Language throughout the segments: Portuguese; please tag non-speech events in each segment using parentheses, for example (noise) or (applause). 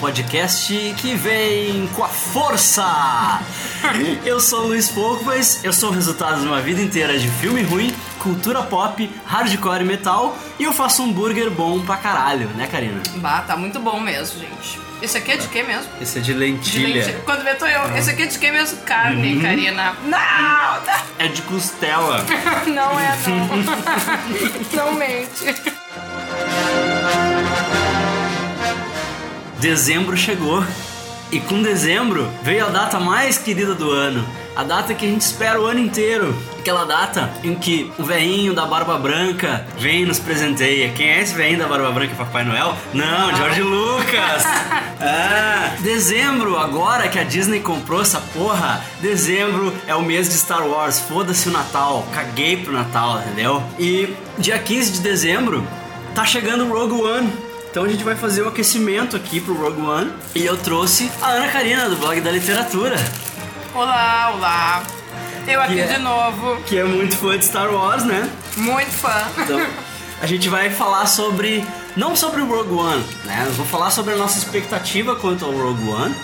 podcast que vem com a força. Eu sou o Luiz Poucas, eu sou o resultado de uma vida inteira de filme ruim, cultura pop, hardcore e metal, e eu faço um burger bom pra caralho, né, Karina? Bah, tá muito bom mesmo, gente. Esse aqui é de quê mesmo? Esse é de De lentilha. lentilha. Quando vê, tô eu. Esse aqui é de quê mesmo? Carne, Uhum. Karina. Não! É de costela. (laughs) Não é, não. (laughs) não mente. Dezembro chegou. E com dezembro veio a data mais querida do ano. A data que a gente espera o ano inteiro. Aquela data em que o veinho da barba branca vem e nos presenteia. Quem é esse veinho da barba branca? Papai Noel? Não, George Lucas! Ah, (laughs) dezembro, agora que a Disney comprou essa porra, dezembro é o mês de Star Wars. Foda-se o Natal. Caguei pro Natal, entendeu? E dia 15 de dezembro tá chegando o Rogue One. Então a gente vai fazer o aquecimento aqui pro Rogue One. E eu trouxe a Ana Karina, do blog da literatura, Olá, olá. Eu aqui é? de novo. que é muito fã de Star Wars, né? Muito fã. Então a gente vai falar sobre. Não sobre o Rogue One, né? Eu vou falar sobre a nossa expectativa quanto ao Rogue One,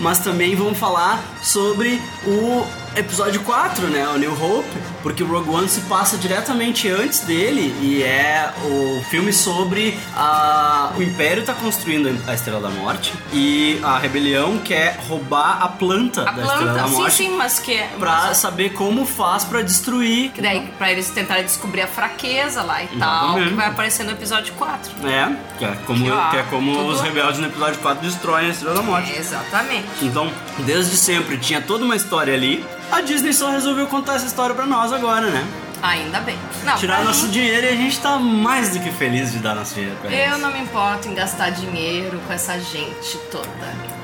mas também vamos falar sobre o episódio 4, né? O New Hope, porque o Rogue One se passa diretamente antes dele e é o filme sobre a... o Império tá construindo a Estrela da Morte e a rebelião quer roubar a planta A da Estrela da planta, sim, Morte sim, mas que é. pra saber como faz pra destruir Que daí, pra eles tentarem descobrir a fraqueza lá e tal, Exatamente. que vai aparecer no episódio 4. É, que é como, Que, ó, que é como tudo- os rebeldes no episódio 4 destroem a Estrela da Morte. É, exatamente. Então, desde sempre tinha toda uma história ali. A Disney só resolveu contar essa história pra nós agora, né? Ainda bem. Não, Tirar nosso mim, dinheiro e a gente tá mais do que feliz de dar nosso dinheiro pra eles. Eu não me importo em gastar dinheiro com essa gente toda.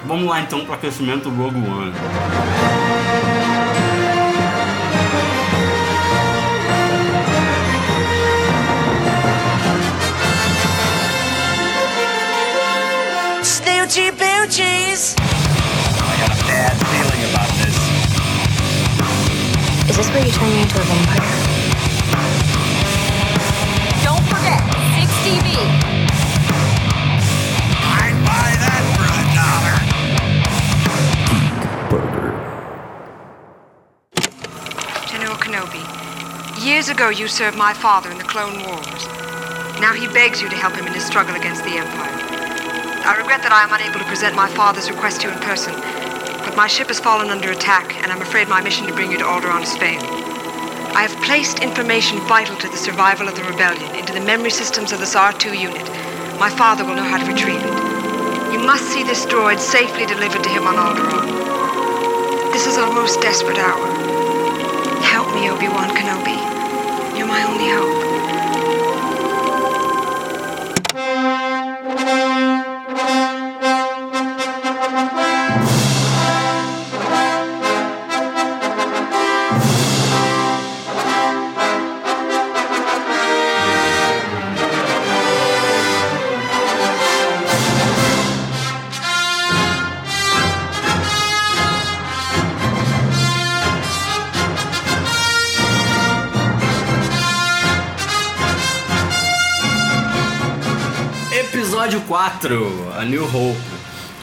Vamos lá então pro aquecimento Rogue One. Snoochie boochies. bad feeling about this. Is this where you turn me into a vampire? Don't forget, 6TV. I'd buy that for a dollar. General Kenobi, years ago you served my father in the Clone Wars. Now he begs you to help him in his struggle against the Empire. I regret that I am unable to present my father's request to you in person, but my ship has fallen under attack, and I'm afraid my mission to bring you to Alderaan has failed. I have placed information vital to the survival of the rebellion into the memory systems of this R2 unit. My father will know how to retrieve it. You must see this droid safely delivered to him on Alderaan. This is our most desperate hour. Help me, Obi-Wan Kenobi. You're my only hope. 4, A New Hope.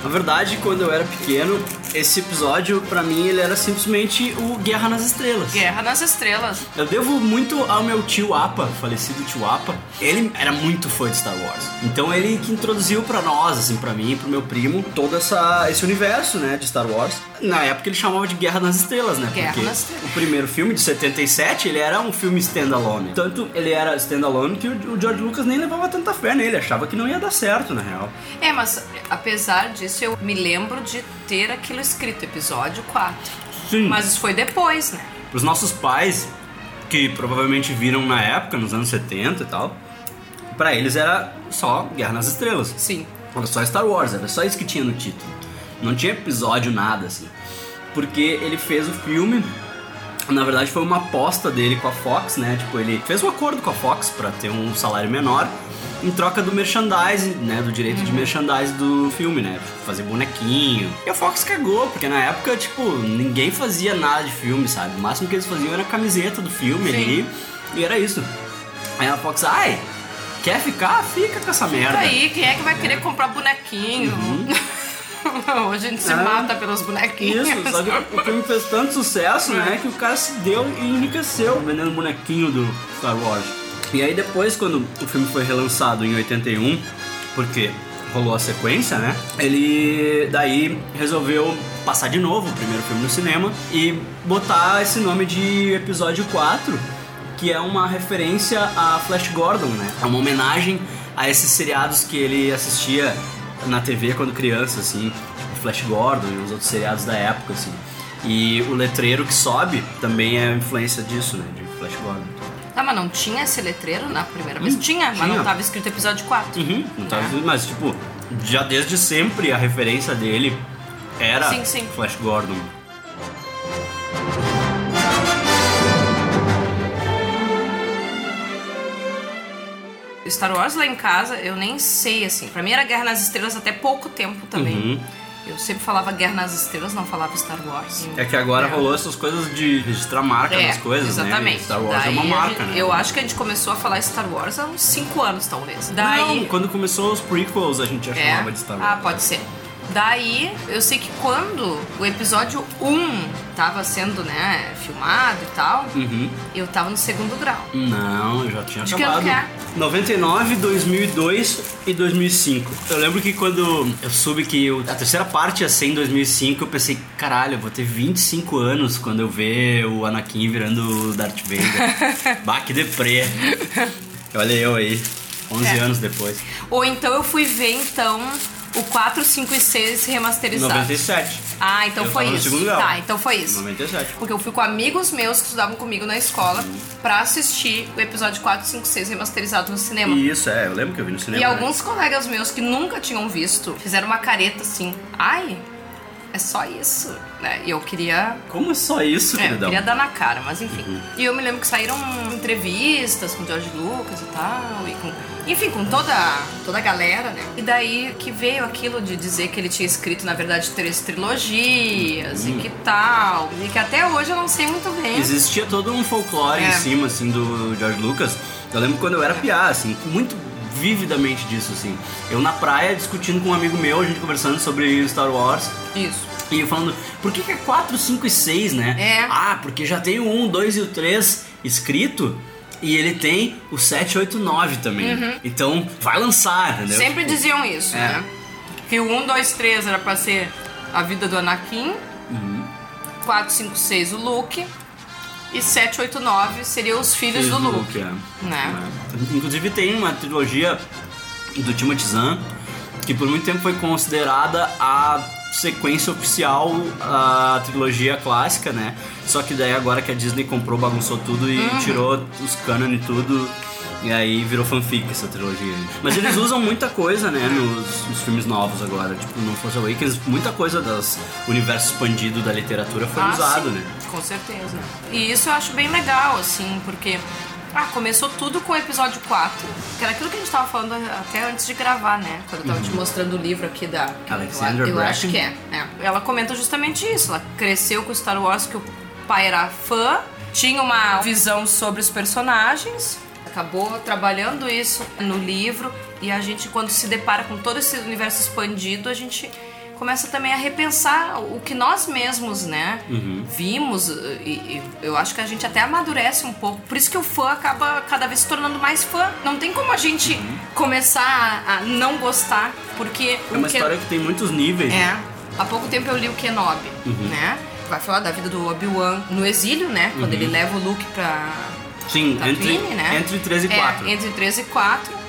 Na verdade, quando eu era pequeno, esse episódio, pra mim, ele era simplesmente o Guerra nas Estrelas. Guerra nas Estrelas. Eu devo muito ao meu tio Apa, falecido tio Apa. Ele era muito fã de Star Wars. Então ele que introduziu pra nós, assim, pra mim pro meu primo, todo essa, esse universo, né, de Star Wars. Na época ele chamava de Guerra nas Estrelas, né? Guerra Porque nas Estrelas. o primeiro filme, de 77, ele era um filme standalone. Tanto ele era standalone que o o George Lucas nem levava tanta fé nele, achava que não ia dar certo, na real. É, mas apesar disso, eu me lembro de ter aquilo escrito, episódio 4. Sim. Mas isso foi depois, né? Os nossos pais, que provavelmente viram na época, nos anos 70 e tal, pra eles era só Guerra nas Estrelas. Sim. Era só Star Wars, era só isso que tinha no título. Não tinha episódio nada assim. Porque ele fez o filme, na verdade foi uma aposta dele com a Fox, né? Tipo, ele fez um acordo com a Fox pra ter um salário menor em troca do merchandising, né? Do direito de merchandising do filme, né? Tipo, fazer bonequinho. E a Fox cagou, porque na época, tipo, ninguém fazia nada de filme, sabe? O máximo que eles faziam era a camiseta do filme Sim. ali. E era isso. Aí a Fox, ai, Quer ficar? Fica com essa merda. Aí, quem é que vai querer comprar bonequinho? (laughs) Hoje a gente se É. mata pelos bonequinhos. Isso, só que o filme fez tanto sucesso, né, que o cara se deu e enriqueceu vendendo bonequinho do Star Wars. E aí depois, quando o filme foi relançado em 81, porque rolou a sequência, né, ele daí resolveu passar de novo o primeiro filme no cinema e botar esse nome de episódio 4, que é uma referência a Flash Gordon, né, é uma homenagem a esses seriados que ele assistia na TV quando criança, assim, tipo Flash Gordon e os outros seriados da época, assim. E o letreiro que sobe também é influência disso, né, de Flash Gordon. Tá, mas não tinha esse letreiro na primeira vez? Tinha, mas Hum, tinha. não tava escrito episódio 4. Uhum, não tava É. escrito, mas tipo, já desde sempre a referência dele era Sim, sim. Flash Gordon. Star Wars lá em casa, eu nem sei, assim. Pra mim era Guerra nas Estrelas até pouco tempo também. Uhum. Eu sempre falava Guerra nas Estrelas, não falava Star Wars. É que agora É. rolou essas coisas de registrar marca É, nas coisas, exatamente. né? Star Wars Daí é uma marca, gente- né? Eu acho que a gente começou a falar Star Wars há uns 5 anos, talvez. Daí. Não, quando começou os prequels a gente já É? chamava de Star Wars. Ah, pode ser. Daí, eu sei que quando o episódio 1 tava sendo, né, filmado e tal, Uhum. eu tava no segundo grau. Não, eu já tinha De que ano acabado. que é? 99, 2002 e 2005. Eu lembro que quando eu soube que o- a terceira parte ia ser em 2005, eu pensei, caralho, eu vou ter 25 anos quando eu ver o Anakin virando o Darth Vader. (laughs) bah, que deprê. Olha eu aí, 11 É. anos depois. Ou então eu fui ver, então, o 4, 5 e 6 remasterizado. 97. Ah, então Eu foi no isso. grau. Tá, então foi isso. 97. Porque eu fui com amigos meus que estudavam comigo na escola pra assistir o episódio 4, 5, 6 remasterizado no cinema. Isso, é, eu lembro que eu vi no cinema. E né? alguns colegas meus que nunca tinham visto fizeram uma careta assim. Ai, é só isso. Né? E eu queria. Como é só isso, É, eu queria dar na cara, mas enfim. E eu me lembro que saíram entrevistas com o George Lucas e tal, e com. Enfim, com toda, toda a galera, né? E daí que veio aquilo de dizer que ele tinha escrito, na verdade, três trilogias e que tal. E que até hoje eu não sei muito bem. Existia todo um folclore É. em cima, assim, do George Lucas. Eu lembro quando eu era piá, assim, muito vividamente disso, assim. Eu na praia discutindo com um amigo meu, a gente conversando sobre Star Wars. Isso. E eu falando, por que, que é 4, 5 e 6, né? É. Ah, porque já tem o 1, 2 e o 3 escrito. E ele tem o 7, 8, 9 também. Então, vai lançar, entendeu? Uhum. Sempre diziam isso, É. né? Que o 1, 2, 3 era pra ser a vida do Anakin. Uhum. 4, 5, 6 o Luke. E 7, 8, 9 seriam os filhos Filhos do Luke. é. Né? É. Inclusive tem uma trilogia do Timothy Zahn que por muito tempo foi considerada a sequência oficial a trilogia clássica, né? Só que daí agora que a Disney comprou, bagunçou tudo e Uhum. tirou os canon e tudo. E aí virou fanfic essa trilogia. Mas eles usam muita coisa, né, nos, nos filmes novos agora. Tipo, no Force Awakens, muita coisa das universo expandido da literatura foi Ah, usado, sim, né? Com certeza. E isso eu acho bem legal, assim, porque. Ah, começou tudo com o episódio 4, que era aquilo que a gente tava falando até antes de gravar, né? Quando eu tava te mostrando o livro aqui da. Alexandra eu, eu acho que é, é. Ela comenta justamente isso. Ela cresceu com Star Wars, que o pai era fã, tinha uma visão sobre os personagens, acabou trabalhando isso no livro, e a gente, quando se depara com todo esse universo expandido, a gente começa também a repensar o que nós mesmos, né, vimos e, e eu acho que a gente até amadurece um pouco. Por isso que o fã acaba cada vez se tornando mais fã. Não tem como a gente começar a, a não gostar, porque É uma história que tem muitos níveis. é. Há pouco tempo eu li o Kenobi, Uhum. né? Vai falar da vida do Obi-Wan no exílio, né? Quando ele leva o Luke pra Sim, Tatooine, entre, né? entre 3 e É, 4. entre 3 e 4.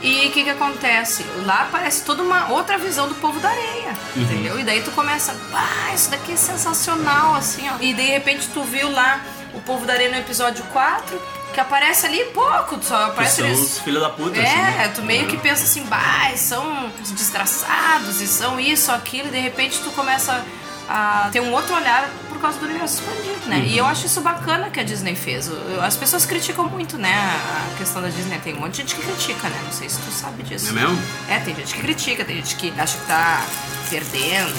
E o que que acontece? Lá aparece toda uma outra visão do povo da areia, Uhum. entendeu? E daí tu começa, ah, isso daqui é sensacional, assim, ó. E de repente tu viu lá o povo da areia no episódio 4, que aparece ali pouco, só aparece são eles... os filhos da puta, É, assim, né? tu meio que pensa assim, bah, são os desgraçados e são isso, aquilo, e de repente tu começa a ter um outro olhar por causa do universo expandido, né? E eu Uhum. acho isso bacana que a Disney fez. As pessoas criticam muito, né, a questão da Disney. Tem um monte de gente que critica, né? Não sei se tu sabe disso. É mesmo? É, tem gente que critica, tem gente que acha que tá perdendo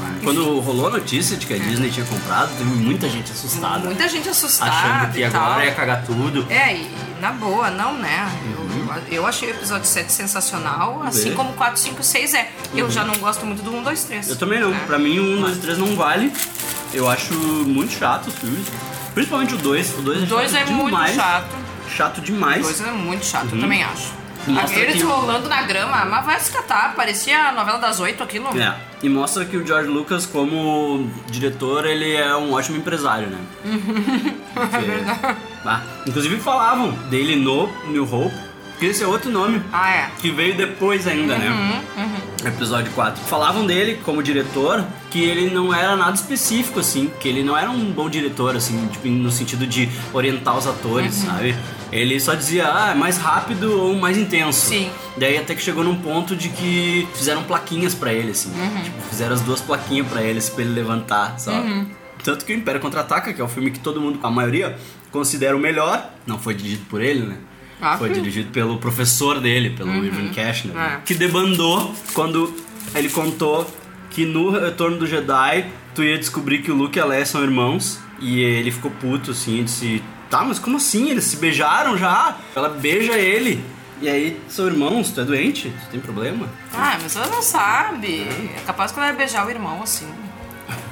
mas- Quando rolou a notícia de que a Disney tinha comprado, teve muita gente assustada. Muita gente assustada achando que agora tal. ia cagar tudo. É, e na boa, não, né? Eu, Eu achei o episódio 7 sensacional, assim Vê. como 4, 5 e 6 é. Eu já não gosto muito do 1, 2, 3. Eu também não. É. Pra mim, o 1, 2 e 3 não vale. Eu acho muito chato os filmes. Principalmente o 2. O 2 é, O 2 chato é muito demais. chato. Chato demais. O 2 é muito chato, eu também acho. Mostra Eles que o- rolando na grama, mas vai se catar. Parecia a novela das oito aquilo. É. E mostra que o George Lucas, como diretor, ele é um ótimo empresário, né? (laughs) Porque- Ah, inclusive falavam dele no New Hope, que esse é outro nome. Ah, é. Que veio depois ainda, né? Episódio 4. Falavam dele como diretor que ele não era nada específico, assim. Que ele não era um bom diretor, assim, tipo, no sentido de orientar os atores, Uhum. sabe? Ele só dizia, ah, é mais rápido ou mais intenso. Sim. Daí até que chegou num ponto de que fizeram plaquinhas pra ele, assim. Uhum. Tipo, fizeram as duas plaquinhas pra ele, assim, pra ele levantar, sabe? Uhum. Tanto que o Império Contra-Ataca, que é o filme que todo mundo, a maioria, considera o melhor, não foi dirigido por ele, né? Ah, foi sim. dirigido pelo professor dele, pelo Irving Cashner, né? É. que debandou quando ele contou que no Retorno do Jedi tu ia descobrir que o Luke e a Leia são irmãos e ele ficou puto assim, disse: "Tá, mas como assim? Eles se beijaram já?" Ela beija ele. E aí, são irmãos, tu é doente? Tu tem problema? Ah, mas ela não sabe. É capaz que ela vai beijar o irmão assim.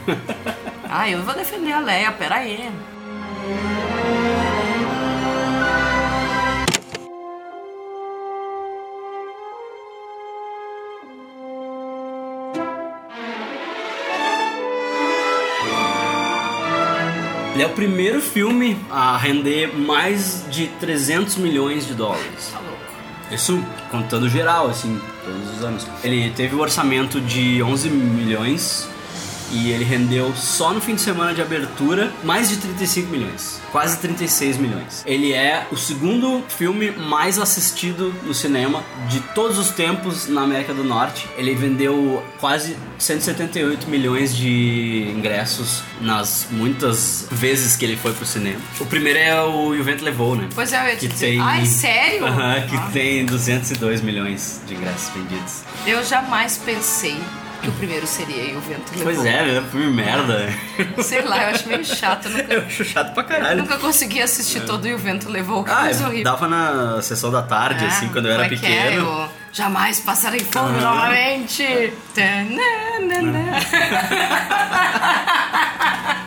(laughs) ah, eu vou defender a Leia, peraí. Ele é o primeiro filme a render mais de 300 milhões de dólares. Tá louco. Isso contando geral, assim, todos os anos. Ele teve um orçamento de 11 milhões e ele rendeu só no fim de semana de abertura mais de 35 milhões. Quase 36 milhões. Ele é o segundo filme mais assistido no cinema de todos os tempos na América do Norte. Ele vendeu quase 178 milhões de ingressos nas muitas vezes que ele foi pro cinema. O primeiro é o E o Vento Levou, né? Pois é, eu ia te Que dizer. tem... Ai, sério? Que Ah. tem 202 milhões de ingressos vendidos. Eu jamais pensei que o primeiro seria E o Vento Levou. Pois é, né? Filme merda. Sei lá, eu acho meio chato. (laughs) Eu Eu nunca, acho chato pra eu caralho. nunca consegui assistir todo E o Vento Levou. Que Ah, coisa eu horrível. dava na sessão da tarde, É, assim, quando eu era é é? pequeno. O Jamais passarei fome Aham. novamente. Tananana. (laughs)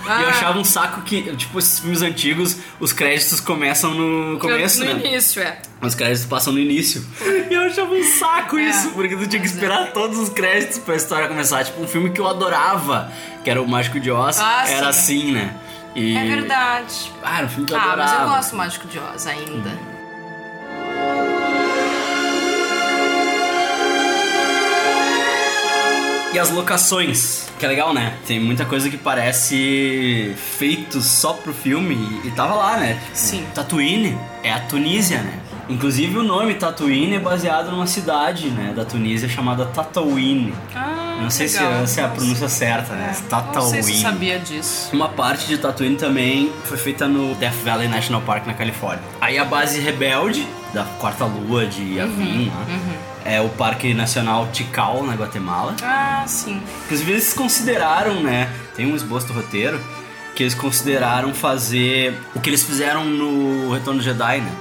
E eu achava um saco que, tipo, esses filmes antigos, os créditos começam no começo, no né? início, é. Os créditos passam no início. E eu achava um saco É, isso, porque tu tinha que mas esperar todos os créditos pra história começar. Tipo, um filme que eu adorava, que era o Mágico de Oz, Ah, era sim. assim, né? E... É verdade. Ah, era um filme que eu Ah, mas adorava. eu gosto do Mágico de Oz ainda. E as locações, que é legal, né? Tem muita coisa que parece feito só pro filme e, tava lá, né? Tipo, Sim. Tatooine é a Tunísia, né? Inclusive o nome Tatooine é baseado numa cidade, né, da Tunísia chamada Tatooine. Ah, Não sei se legal. essa é a pronúncia certa, né? Não sei se Tatooine. sabia disso. Uma parte de Tatooine também foi feita no Death Valley National Park na Califórnia. Aí a base rebelde da Quarta Lua de Yavin, né? É o Parque Nacional Tikal na Guatemala. Ah, sim. Inclusive eles consideraram, né? Tem um esboço do roteiro que eles consideraram fazer o que eles fizeram no Retorno do Jedi, né?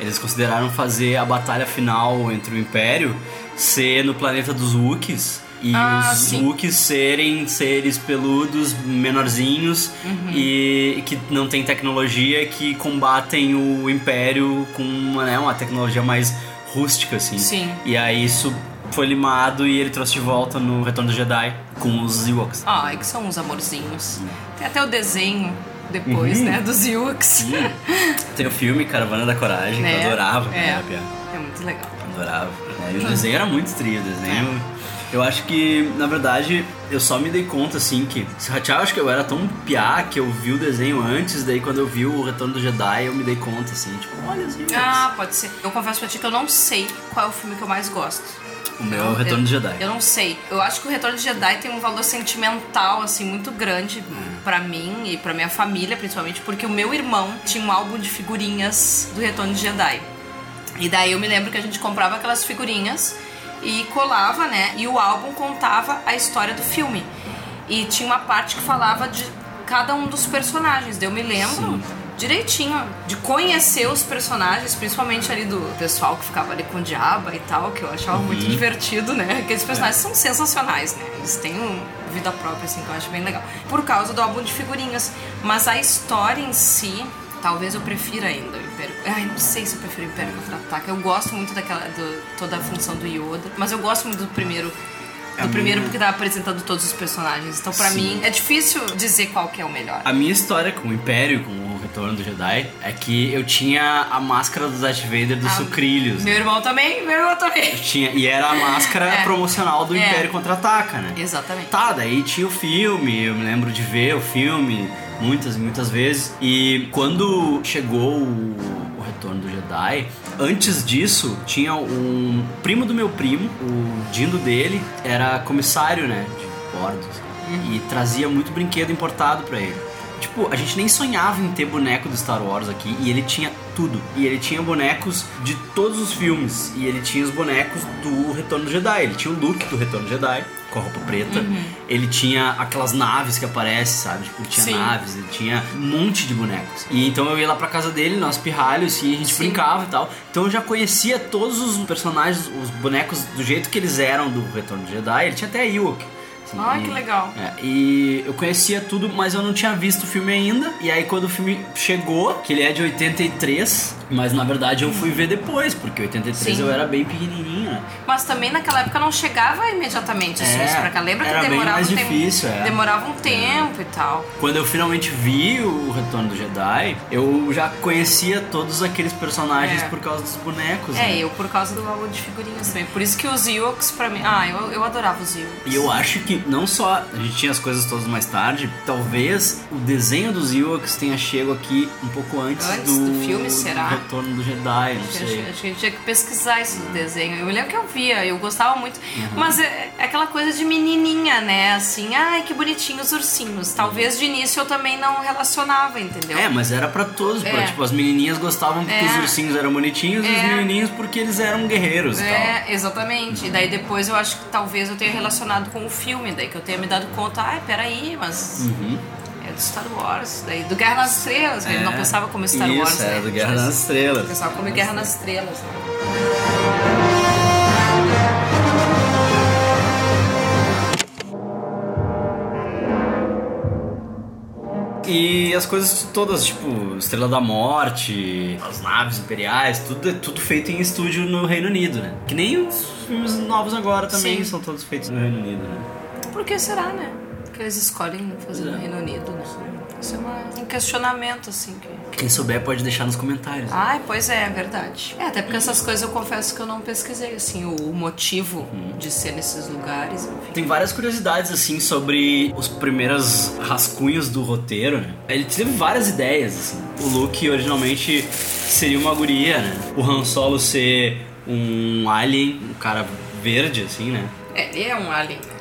Eles consideraram fazer a batalha final entre o Império ser no planeta dos Wookiees e Ah, os sim. Wookiees serem seres peludos, menorzinhos Uhum. e que não tem tecnologia, que combatem o Império com uma, né, uma tecnologia mais rústica, assim. Sim. E aí isso foi limado e ele trouxe de volta no Retorno do Jedi com os Ewoks. Ai, que são uns amorzinhos. Tem até o desenho depois, Uhum. né? Dos Ewoks. Tem o filme Caravana da Coragem, que Né? eu adorava. É. Piada. É muito legal. Adorava. É, e o desenho era muito trio, o desenho. Eu acho que, na verdade, eu só me dei conta, assim, que. Eu acho que eu era tão piá que eu vi o desenho antes, daí quando eu vi o Retorno do Jedi, eu me dei conta, assim, tipo, olha os Ewoks. Ah, pode ser. Eu confesso pra ti que eu não sei qual é o filme que eu mais gosto. o meu é o Retorno eu, do Jedi. Eu não sei. Eu acho que o Retorno de Jedi tem um valor sentimental, assim, muito grande pra mim e pra minha família, principalmente, porque o meu irmão tinha um álbum de figurinhas do Retorno de Jedi. E daí eu me lembro que a gente comprava aquelas figurinhas e colava, né? E o álbum contava a história do filme. E tinha uma parte que falava de cada um dos personagens. Eu me lembro direitinho, de conhecer os personagens, principalmente ali do pessoal que ficava ali com o Diaba e tal, que eu achava muito Uhum. divertido, né? Aqueles É. personagens são sensacionais, né? Eles têm um vida própria, assim, que eu acho bem legal. Por causa do álbum de figurinhas. Mas a história em si, talvez eu prefira ainda o Império. Ai, não sei se eu prefiro o Império Contra-Ataca. Eu gosto muito daquela, do, toda a função do Yoda, mas eu gosto muito do primeiro. Do A primeiro minha- porque tá apresentando todos os personagens. Então, pra Sim. mim, é difícil dizer qual que é o melhor. A minha história com o Império, com o Retorno do Jedi, é que eu tinha a máscara do Darth Vader dos Ah, sucrilhos. Meu irmão também, meu irmão também. Tinha, e era a máscara (laughs) É. promocional do É. Império Contra-Ataca, né? Exatamente. Tá, daí tinha o filme, eu me lembro de ver o filme muitas e muitas vezes. E quando chegou o, o Retorno do Jedi, antes disso, tinha um primo do meu primo, o Dindo dele, era comissário, né, de bordo. E trazia muito brinquedo importado pra ele. Tipo, a gente nem sonhava em ter boneco do Star Wars aqui e ele tinha tudo. E ele tinha bonecos de todos os filmes. E ele tinha os bonecos do Retorno do Jedi. Ele tinha o look do Retorno do Jedi, com a roupa preta. Ele tinha aquelas naves que aparecem, sabe? Tipo, ele tinha Sim. naves, ele tinha um monte de bonecos. E então eu ia lá pra casa dele, nós pirralhos, e a gente Sim. brincava e tal. Então eu já conhecia todos os personagens, os bonecos do jeito que eles eram do Retorno do Jedi. Ele tinha até Ewok. assim, Ah, e- que legal. é, e eu conhecia tudo, mas eu não tinha visto o filme ainda. E aí quando o filme chegou, que ele é de 83, mas na verdade eu fui ver depois, porque 83 Sim. eu era bem pequenininho, né? Mas também naquela época não chegava imediatamente os É, filmes pra cá. Lembra que demorava mais um tempo. difícil, é. Demorava um tempo e tal. Quando eu finalmente vi o Retorno do Jedi, eu já conhecia todos aqueles personagens É. por causa dos bonecos. É, né? eu por causa do álbum de figurinhas também. Por isso que os Ewoks pra mim. Ah, eu, eu adorava os Ewoks. E eu acho que não só a gente tinha as coisas todas mais tarde, talvez o desenho dos Ewoks tenha chego aqui um pouco antes, Antes do filme, será? Retorno do Jedi, não Acho, sei. acho que a gente tinha que pesquisar esse desenho. Eu lembro que eu via, eu gostava muito. Uhum. Mas é, é aquela coisa de menininha, né? Assim, ai que bonitinhos os ursinhos. Talvez de início eu também não relacionava, entendeu? É, mas era pra todos. pra, É. tipo, as menininhas gostavam porque É. os ursinhos eram bonitinhos e os É. menininhos porque eles eram guerreiros. É, exatamente. E daí depois eu acho que talvez eu tenha relacionado com o filme, daí que eu tenha me dado conta, ai, peraí, mas Uhum. É do Star Wars, daí do Guerra nas Estrelas, ele não É. pensava como Star Isso, Wars, era né? do Guerra nas Estrelas. Pensava como Guerra nas Estrelas. né? E as coisas todas, tipo, Estrela da Morte, as naves imperiais, tudo é tudo feito em estúdio no Reino Unido, né? Que nem os filmes novos agora também Sim. são todos feitos no Reino Unido, né? Por que será, né? Que eles escolhem fazer no Reino Unido, né? Isso é uma- um questionamento, assim, que... Quem souber pode deixar nos comentários. Ai, pois é, é verdade. É, até porque essas coisas eu confesso que eu não pesquisei, assim, o, motivo de ser nesses lugares, enfim. Tem várias curiosidades, assim, sobre os primeiros rascunhos do roteiro, né? Ele teve várias ideias, assim. O Luke originalmente seria uma guria, né? O Han Solo ser um alien, um cara verde, assim, né? É, ele é um alien, né?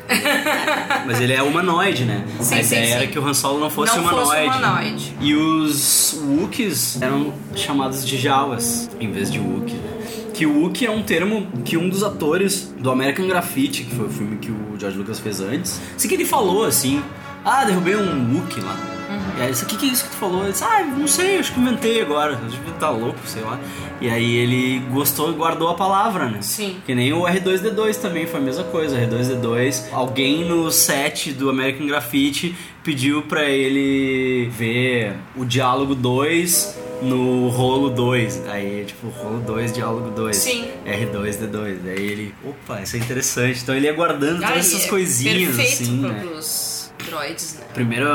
Mas ele é humanoide, né? Sim, a sim, ideia sim. era que o Han Solo não fosse Não fosse humanoide. humanoide. E os Wookiees eram chamados de Jawas, em vez de Wookiee. né? Que o Wookiee é um termo que um dos atores do American Graffiti, que foi o filme que o George Lucas fez antes, assim que ele falou assim, ah, derrubei um Wookiee lá. E aí, o que, que é isso que tu falou? Ele disse, ah, não sei, acho que inventei agora. Eu devia estar louco, sei lá. E aí ele gostou e guardou a palavra, né? Sim. Que nem o R2D2 também foi a mesma coisa. R2D2, alguém no set do American Graffiti pediu pra ele ver o diálogo 2 no rolo 2. Aí, tipo, rolo 2, diálogo 2. Sim. R2D2. Aí ele, opa, isso é interessante. Então ele ia guardando Ai, todas essas é coisinhas assim, pro- né? pros né? primeira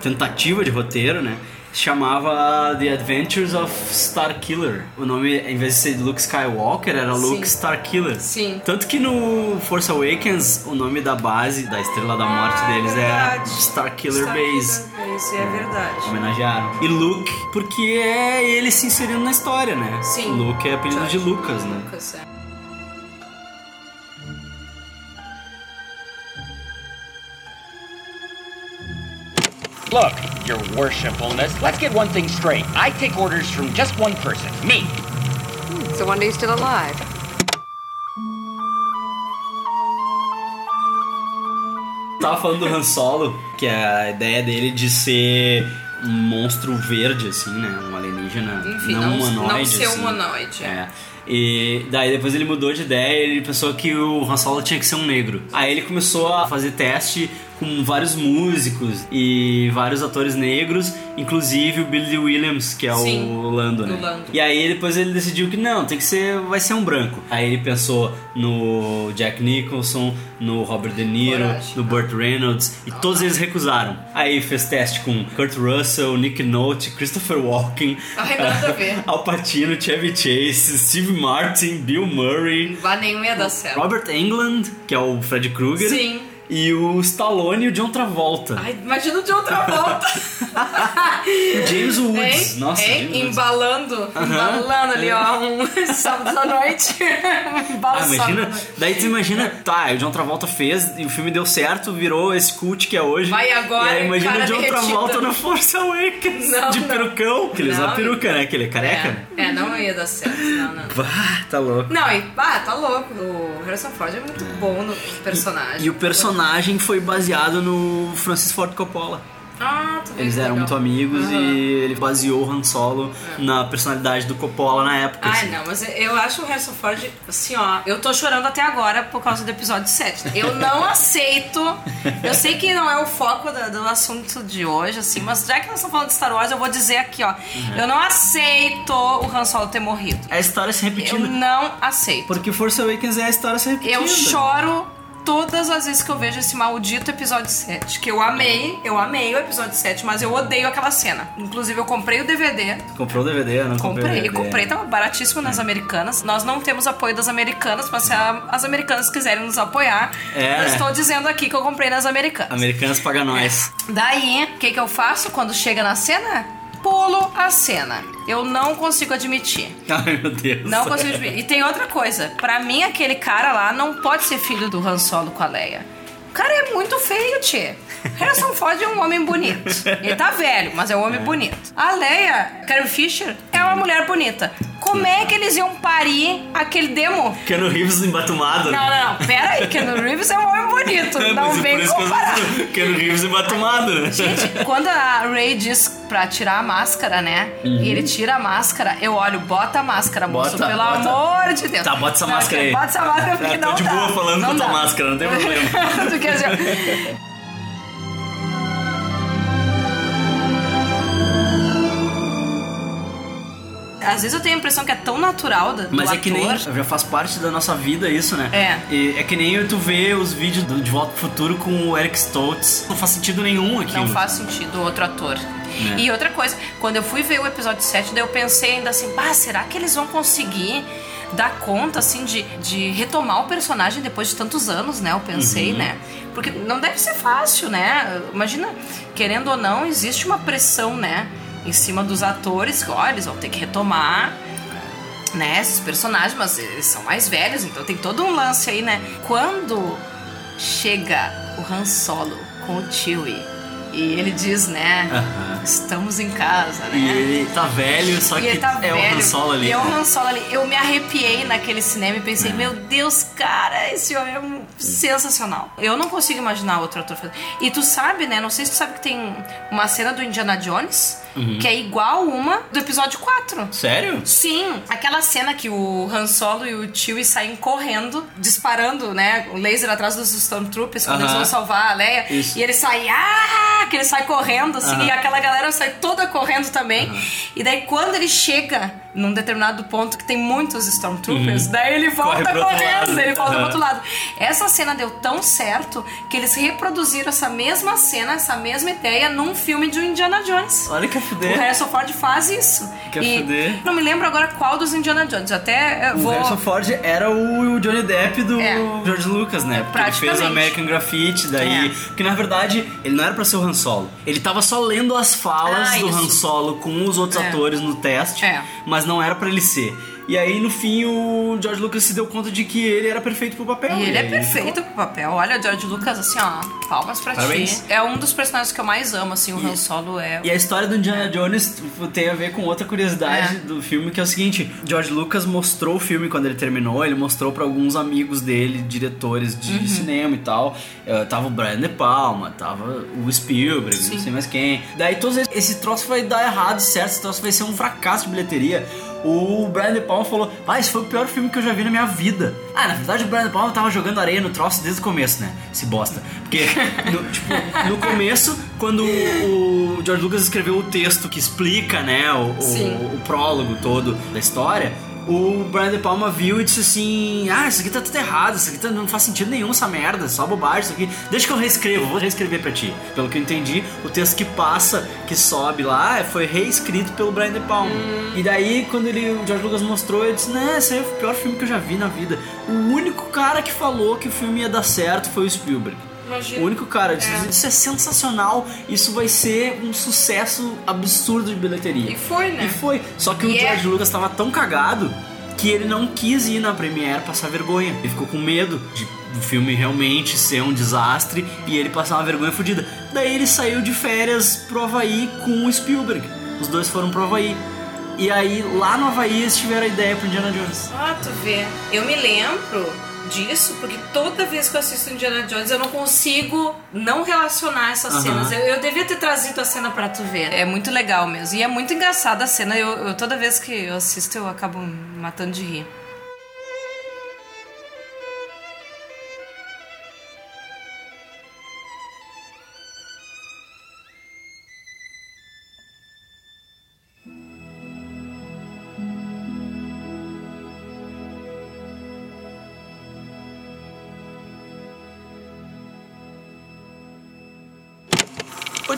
tentativa de roteiro, né? Se chamava The Adventures of Starkiller. O nome, em vez de ser Luke Skywalker, era Luke Sim. Starkiller. Sim. Tanto que no Force Awakens, o nome da base da Estrela da Morte Ah, deles é verdade. Starkiller Star Base. Killer Base, é verdade. Homenagearam. E Luke, porque é ele se inserindo na história, né? Sim. Luke é apelido de George Lucas, né? Lucas, é. Look, your worshipfulness, let's get one thing straight. I take orders from just one person, me. So one day you're still alive. Tava falando do Han Solo, que é a ideia dele de ser um monstro verde, assim, né? Um alienígena Enfim, não, não, humanoide. não ser assim. humanoide. É. E daí depois ele mudou de ideia ele pensou que o Han Solo tinha que ser um negro. Aí ele começou a fazer teste com vários músicos e vários atores negros, inclusive o Billy Williams, que é Sim, o Lando, né? Lando. E aí depois ele decidiu que não, tem que ser, vai ser um branco. Aí ele pensou no Jack Nicholson, no Robert De Niro, Coragem. no Burt Reynolds e todos eles recusaram. Aí fez teste com Kurt Russell, Nick Nolte, Christopher Walken, Ai. (laughs) Al Pacino, Chevy Chase, Steve Martin, Bill Murray, Vá nenhum ia dar certo. Robert Englund, que é o Fred Krueger, Sim. E o Stallone e o John Travolta. Ai, imagina de outra volta. O (laughs) James Woods, Hein? nossa, Hein? James Woods. Embalando, embalando ali, ó, um (laughs) (laughs) sábado à noite. Ah, Embalando imagina, noite. daí tu imagina, tá, o John Travolta fez e o filme deu certo, virou esse cult que é hoje. Vai agora, E aí imagina o John. Travolta no Force Awakens, Não, de não. perucão, que ele usa peruca, né, que ele é careca. É, é, não ia dar certo, não, não. Bah, tá louco. Não, e ah, tá louco. O Harrison Ford é muito bom no personagem. E o personagem foi baseado no Francis Ford Coppola. Ah, tu Eles eram legal. muito amigos. É. e ele baseou o Han Solo na personalidade do Coppola na época. Ai, assim. não, mas eu acho o Harrison Ford, assim, ó, eu tô chorando até agora por causa do episódio 7. Eu não aceito. Eu sei que não é o foco da- do assunto de hoje, assim, mas já que nós estamos falando de Star Wars, eu vou dizer aqui, ó. Uhum. Eu não aceito o Han Solo ter morrido. É a história se Eu repetindo. não aceito. Porque Force Awakens é a história se repetindo. Eu choro todas as vezes que eu vejo esse maldito episódio 7. Que eu amei, eu amei o episódio 7, mas eu odeio aquela cena. Inclusive, eu comprei o DVD. Comprou o DVD? Eu não comprei. Comprei, DVD. comprei, tava baratíssimo nas americanas. Nós não temos apoio das americanas, mas se a- as americanas quiserem nos apoiar, É. eu estou dizendo aqui que eu comprei nas americanas. Americanos paga nós. Daí, o que, que eu faço quando chega na cena? Pulo a cena. Eu não consigo admitir. (laughs) Ai, meu Deus. Não consigo admitir. E tem outra coisa. Pra mim, aquele cara lá não pode ser filho do Han Solo com a Leia. O cara é muito feio, tchê. Harrison Ford é um homem bonito. Ele tá velho, mas é um homem bonito. A Leia, Carrie Fisher, é uma mulher bonita. Como é que eles iam parir aquele demo? Keanu Reeves embatumado. Não, não, não. Pera aí, Keanu Reeves é um homem bonito. (laughs) Não é vem comparar. tô (laughs) Keanu Reeves embatumado. Gente, quando a Ray diz pra tirar a máscara, né? E ele tira a máscara, eu olho, bota a máscara, moço, Uhum. Bota, pelo bota. amor de Deus. Tá, bota essa Não, máscara aí. Bota essa máscara porque tô não de dá. boa falando não com a máscara, não tem (laughs) problema. Tu quer dizer- Às vezes eu tenho a impressão que é tão natural da- do Mas é ator. que nem. Já faz parte da nossa vida isso, né? É. E é que nem tu vê os vídeos do De Volta pro Futuro com o Eric Stoltz. Não faz sentido nenhum aquilo. Não faz sentido outro ator. É. E outra coisa, quando eu fui ver o episódio 7, daí eu pensei ainda assim, bah, será que eles vão conseguir dar conta, assim, de, de retomar o personagem depois de tantos anos, né? Eu pensei, né? Porque não deve ser fácil, né? Imagina, querendo ou não, existe uma pressão, né? Em cima dos atores, ó, eles vão ter que retomar né, esses personagens, mas eles são mais velhos, então tem todo um lance aí, né? Quando chega o Han Solo com o Chewie e ele diz, né, Aham. Estamos em casa, né? E ele tá velho, só E que tá é velho, o Han Solo ali. E é o Han Solo ali. Eu me arrepiei naquele cinema e pensei, meu Deus, cara, esse homem é sensacional. Eu não consigo imaginar outro ator fazendo. E tu sabe, né? Não sei se tu sabe que tem uma cena do Indiana Jones Uhum. que é igual uma do episódio 4. Sério? Sim, aquela cena que o Han Solo e o Chewie saem correndo, disparando, né, o laser atrás dos Stormtroopers quando Aham. eles vão salvar a Leia. Isso. E ele sai, ah, que ele sai correndo, assim, Aham. e aquela galera sai toda correndo também. E daí quando ele chega num determinado ponto que tem muitos Stormtroopers, daí ele volta Uhum. Corre correndo, ele volta Aham. pro outro lado. Essa cena deu tão certo que eles reproduziram essa mesma cena, essa mesma ideia num filme de Indiana Jones. Olha que a O fuder. Harrison Ford faz isso. Quer e fuder? não me lembro agora qual dos Indiana Jones. Até eh, O vou. Harrison Ford era o Johnny Depp do É. George Lucas, né? Porque ele fez o. American Graffiti, daí. É. Porque na verdade ele não era pra ser o Han Solo. Ele tava só lendo as falas Ah, do isso. Han Solo com os outros É. atores no teste, É. mas não era pra ele ser. E aí, no fim, o George Lucas se deu conta de que ele era perfeito pro papel. E ele é perfeito pro papel. Olha, George Lucas, assim, ó, palmas pra Parabéns. ti. É um dos personagens que eu mais amo, assim, o Han Solo é. E a história do Indiana Jones tem a ver com outra curiosidade É. do filme, que é o seguinte: George Lucas mostrou o filme quando ele terminou, ele mostrou pra alguns amigos dele, diretores de Uhum. cinema e tal. Eh, tava o Brian De Palma, tava o Spielberg, não sei mais quem. Daí todos esses- esse troço vai dar errado, certo? Esse troço vai ser um fracasso de bilheteria. O Brian De Palma falou: Ah, esse foi o pior filme que eu já vi na minha vida. Ah, na verdade o Brian De Palma tava jogando areia no troço desde o começo, né? Esse bosta. Porque, no, (laughs) tipo, no começo, quando o George Lucas escreveu o texto que explica, né, o, o- o prólogo todo da história, o Brian De Palma viu e disse assim: Ah, isso aqui tá tudo errado, isso aqui tá- não faz sentido nenhum, essa merda, só bobagem, isso aqui. Deixa que eu reescrevo, vou reescrever pra ti. Pelo que eu entendi, o texto que passa, que sobe lá, foi reescrito pelo Brian De Palma. E daí, quando ele, o George Lucas mostrou, ele disse: Não, esse aí é o pior filme que eu já vi na vida. O único cara que falou que o filme ia dar certo foi o Spielberg. Imagina. O único cara disse, isso é sensacional, isso vai ser um sucesso absurdo de bilheteria. E foi, né? E foi. Só que o é- George Lucas tava tão cagado que ele não quis ir na Premiere passar vergonha. Ele ficou com medo de do filme realmente ser um desastre e ele passar uma vergonha fodida. Daí ele saiu de férias pro Havaí com o Spielberg. Os dois foram pro Havaí. E aí, lá no Havaí, eles tiveram a ideia pro Indiana Jones. Ah, tu vê. Eu me lembro disso porque toda vez que eu assisto Indiana Jones eu não consigo não relacionar essas Aham. cenas. Eu, eu devia ter trazido a cena pra tu ver. É muito legal mesmo. E é muito engraçada a cena. Eu, eu- toda vez que eu assisto eu acabo me matando de rir.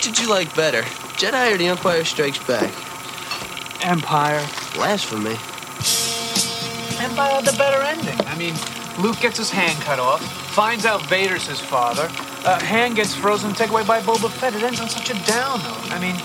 What did you like better, Jedi or The Empire Strikes Back? Empire. Blasphemy. Empire had the better ending. I mean, Luke gets his hand cut off, finds out Vader's his father, uh, hand gets frozen and taken away by Boba Fett. It ends on such a down note. I mean,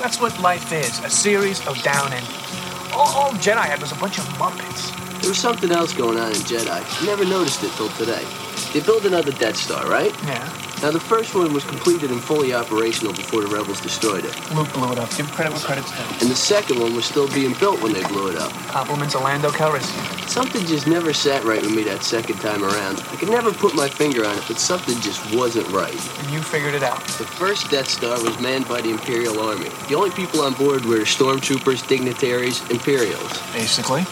that's what life is a series of down endings. All, all Jedi had was a bunch of Muppets. There was something else going on in Jedi. I never noticed it till today. They built another Death Star, right? Yeah. Now, the first one was completed and fully operational before the rebels destroyed it. Luke blew it up. Give credit where credit's due. And the second one was still being built when they blew it up. Compliments of Lando Calrissian. Something just never sat right with me that second time around. I could never put my finger on it, but something just wasn't right. And you figured it out. The first Death Star was manned by the Imperial Army. The only people on board were stormtroopers, dignitaries, Imperials. Basically.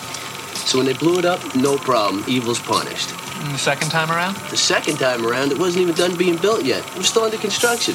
So when they blew it up, no problem. Evil's punished. And the second time around? The second time around, it wasn't even done being built yet. It was still under construction.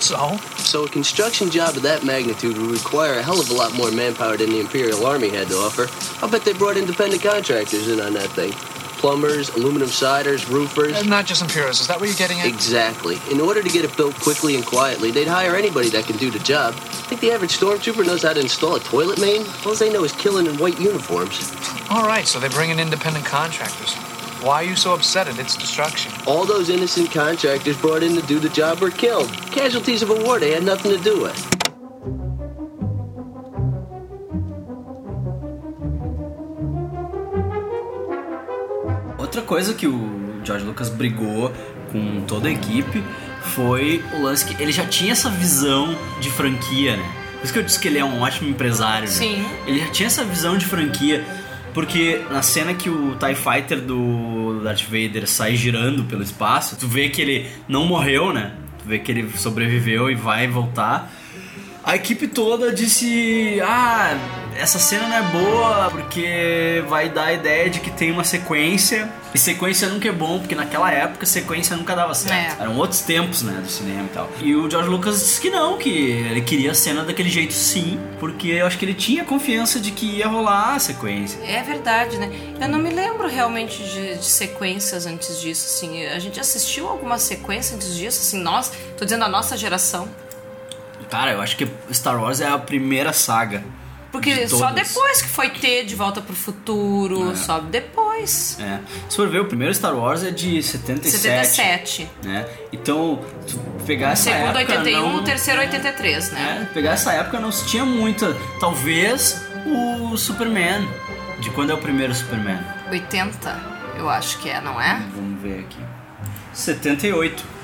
So? So a construction job of that magnitude would require a hell of a lot more manpower than the Imperial Army had to offer. I'll bet they brought independent contractors in on that thing. Plumbers, aluminum siders, roofers. And not just Imperials. Is that what you're getting at? Exactly. In order to get it built quickly and quietly, they'd hire anybody that can do the job. I Think the average stormtrooper knows how to install a toilet main? All they know is killing in white uniforms. All right, so they bring in independent contractors. Why are you so upset at its destruction? All those innocent contractors brought in to do the job were killed. Casualties of a war they had nothing to do with. Outra coisa que o George Lucas brigou com toda a equipe foi o lance que ele já tinha essa visão de franquia, né? Por isso que eu disse que ele é um ótimo empresário, né? Sim. Ele já tinha essa visão de franquia, porque na cena que o TIE Fighter do Darth Vader sai girando pelo espaço, tu vê que ele não morreu, né? Tu vê que ele sobreviveu e vai voltar. A equipe toda disse: Ah, essa cena não é boa porque vai dar a ideia de que tem uma sequência. E sequência nunca é bom, porque naquela época sequência nunca dava certo. É. Eram outros tempos, né, do cinema e tal. E o George Lucas disse que não, que ele queria a cena daquele jeito sim, porque eu acho que ele tinha confiança de que ia rolar a sequência. É verdade, né? Eu não me lembro realmente de, de sequências antes disso, assim. A gente assistiu alguma sequência antes disso, assim, nós, tô dizendo a nossa geração. Cara, eu acho que Star Wars é a primeira saga. Porque de só todas. depois que foi ter De Volta pro Futuro, só depois. É. Se for ver, o primeiro Star Wars é de 77. 77. Né? Então, pegar O essa segundo época 81, não... terceiro 83, né? É, pegar essa época não se tinha muita. Talvez o Superman, De quando é o primeiro Superman? 80, eu acho que é, não é? Vamos ver aqui. 78.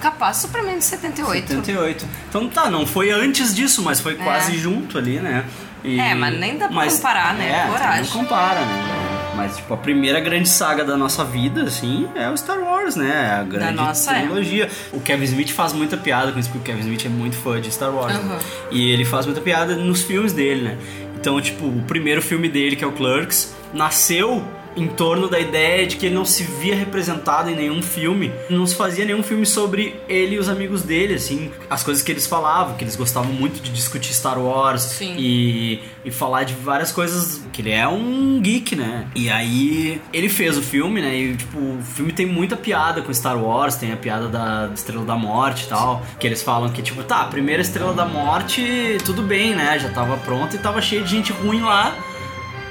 Capaz Superman de 78. 78. Então tá, não foi antes disso, mas foi quase junto ali, né? E- É, mas nem dá pra comparar, né? É, Coragem. Não compara, né? Mas, tipo, a primeira grande saga da nossa vida, assim, é o Star Wars, né? A grande nossa, é. trilogia. O Kevin Smith faz muita piada com isso, porque o Kevin Smith é muito fã de Star Wars. né? Aham. E ele faz muita piada nos filmes dele, né? Então, tipo, o primeiro filme dele, que é o Clerks, nasceu em torno da ideia de que ele não se via representado em nenhum filme, não se fazia nenhum filme sobre ele e os amigos dele, assim, as coisas que eles falavam, que eles gostavam muito de discutir Star Wars Sim. e, e falar de várias coisas, que ele é um geek, né? E aí ele fez o filme, né? E tipo, o filme tem muita piada com Star Wars, tem a piada da Estrela da Morte e tal, que eles falam que tipo, tá, a primeira Estrela da Morte, tudo bem, né? Já tava pronta e tava cheio de gente ruim lá.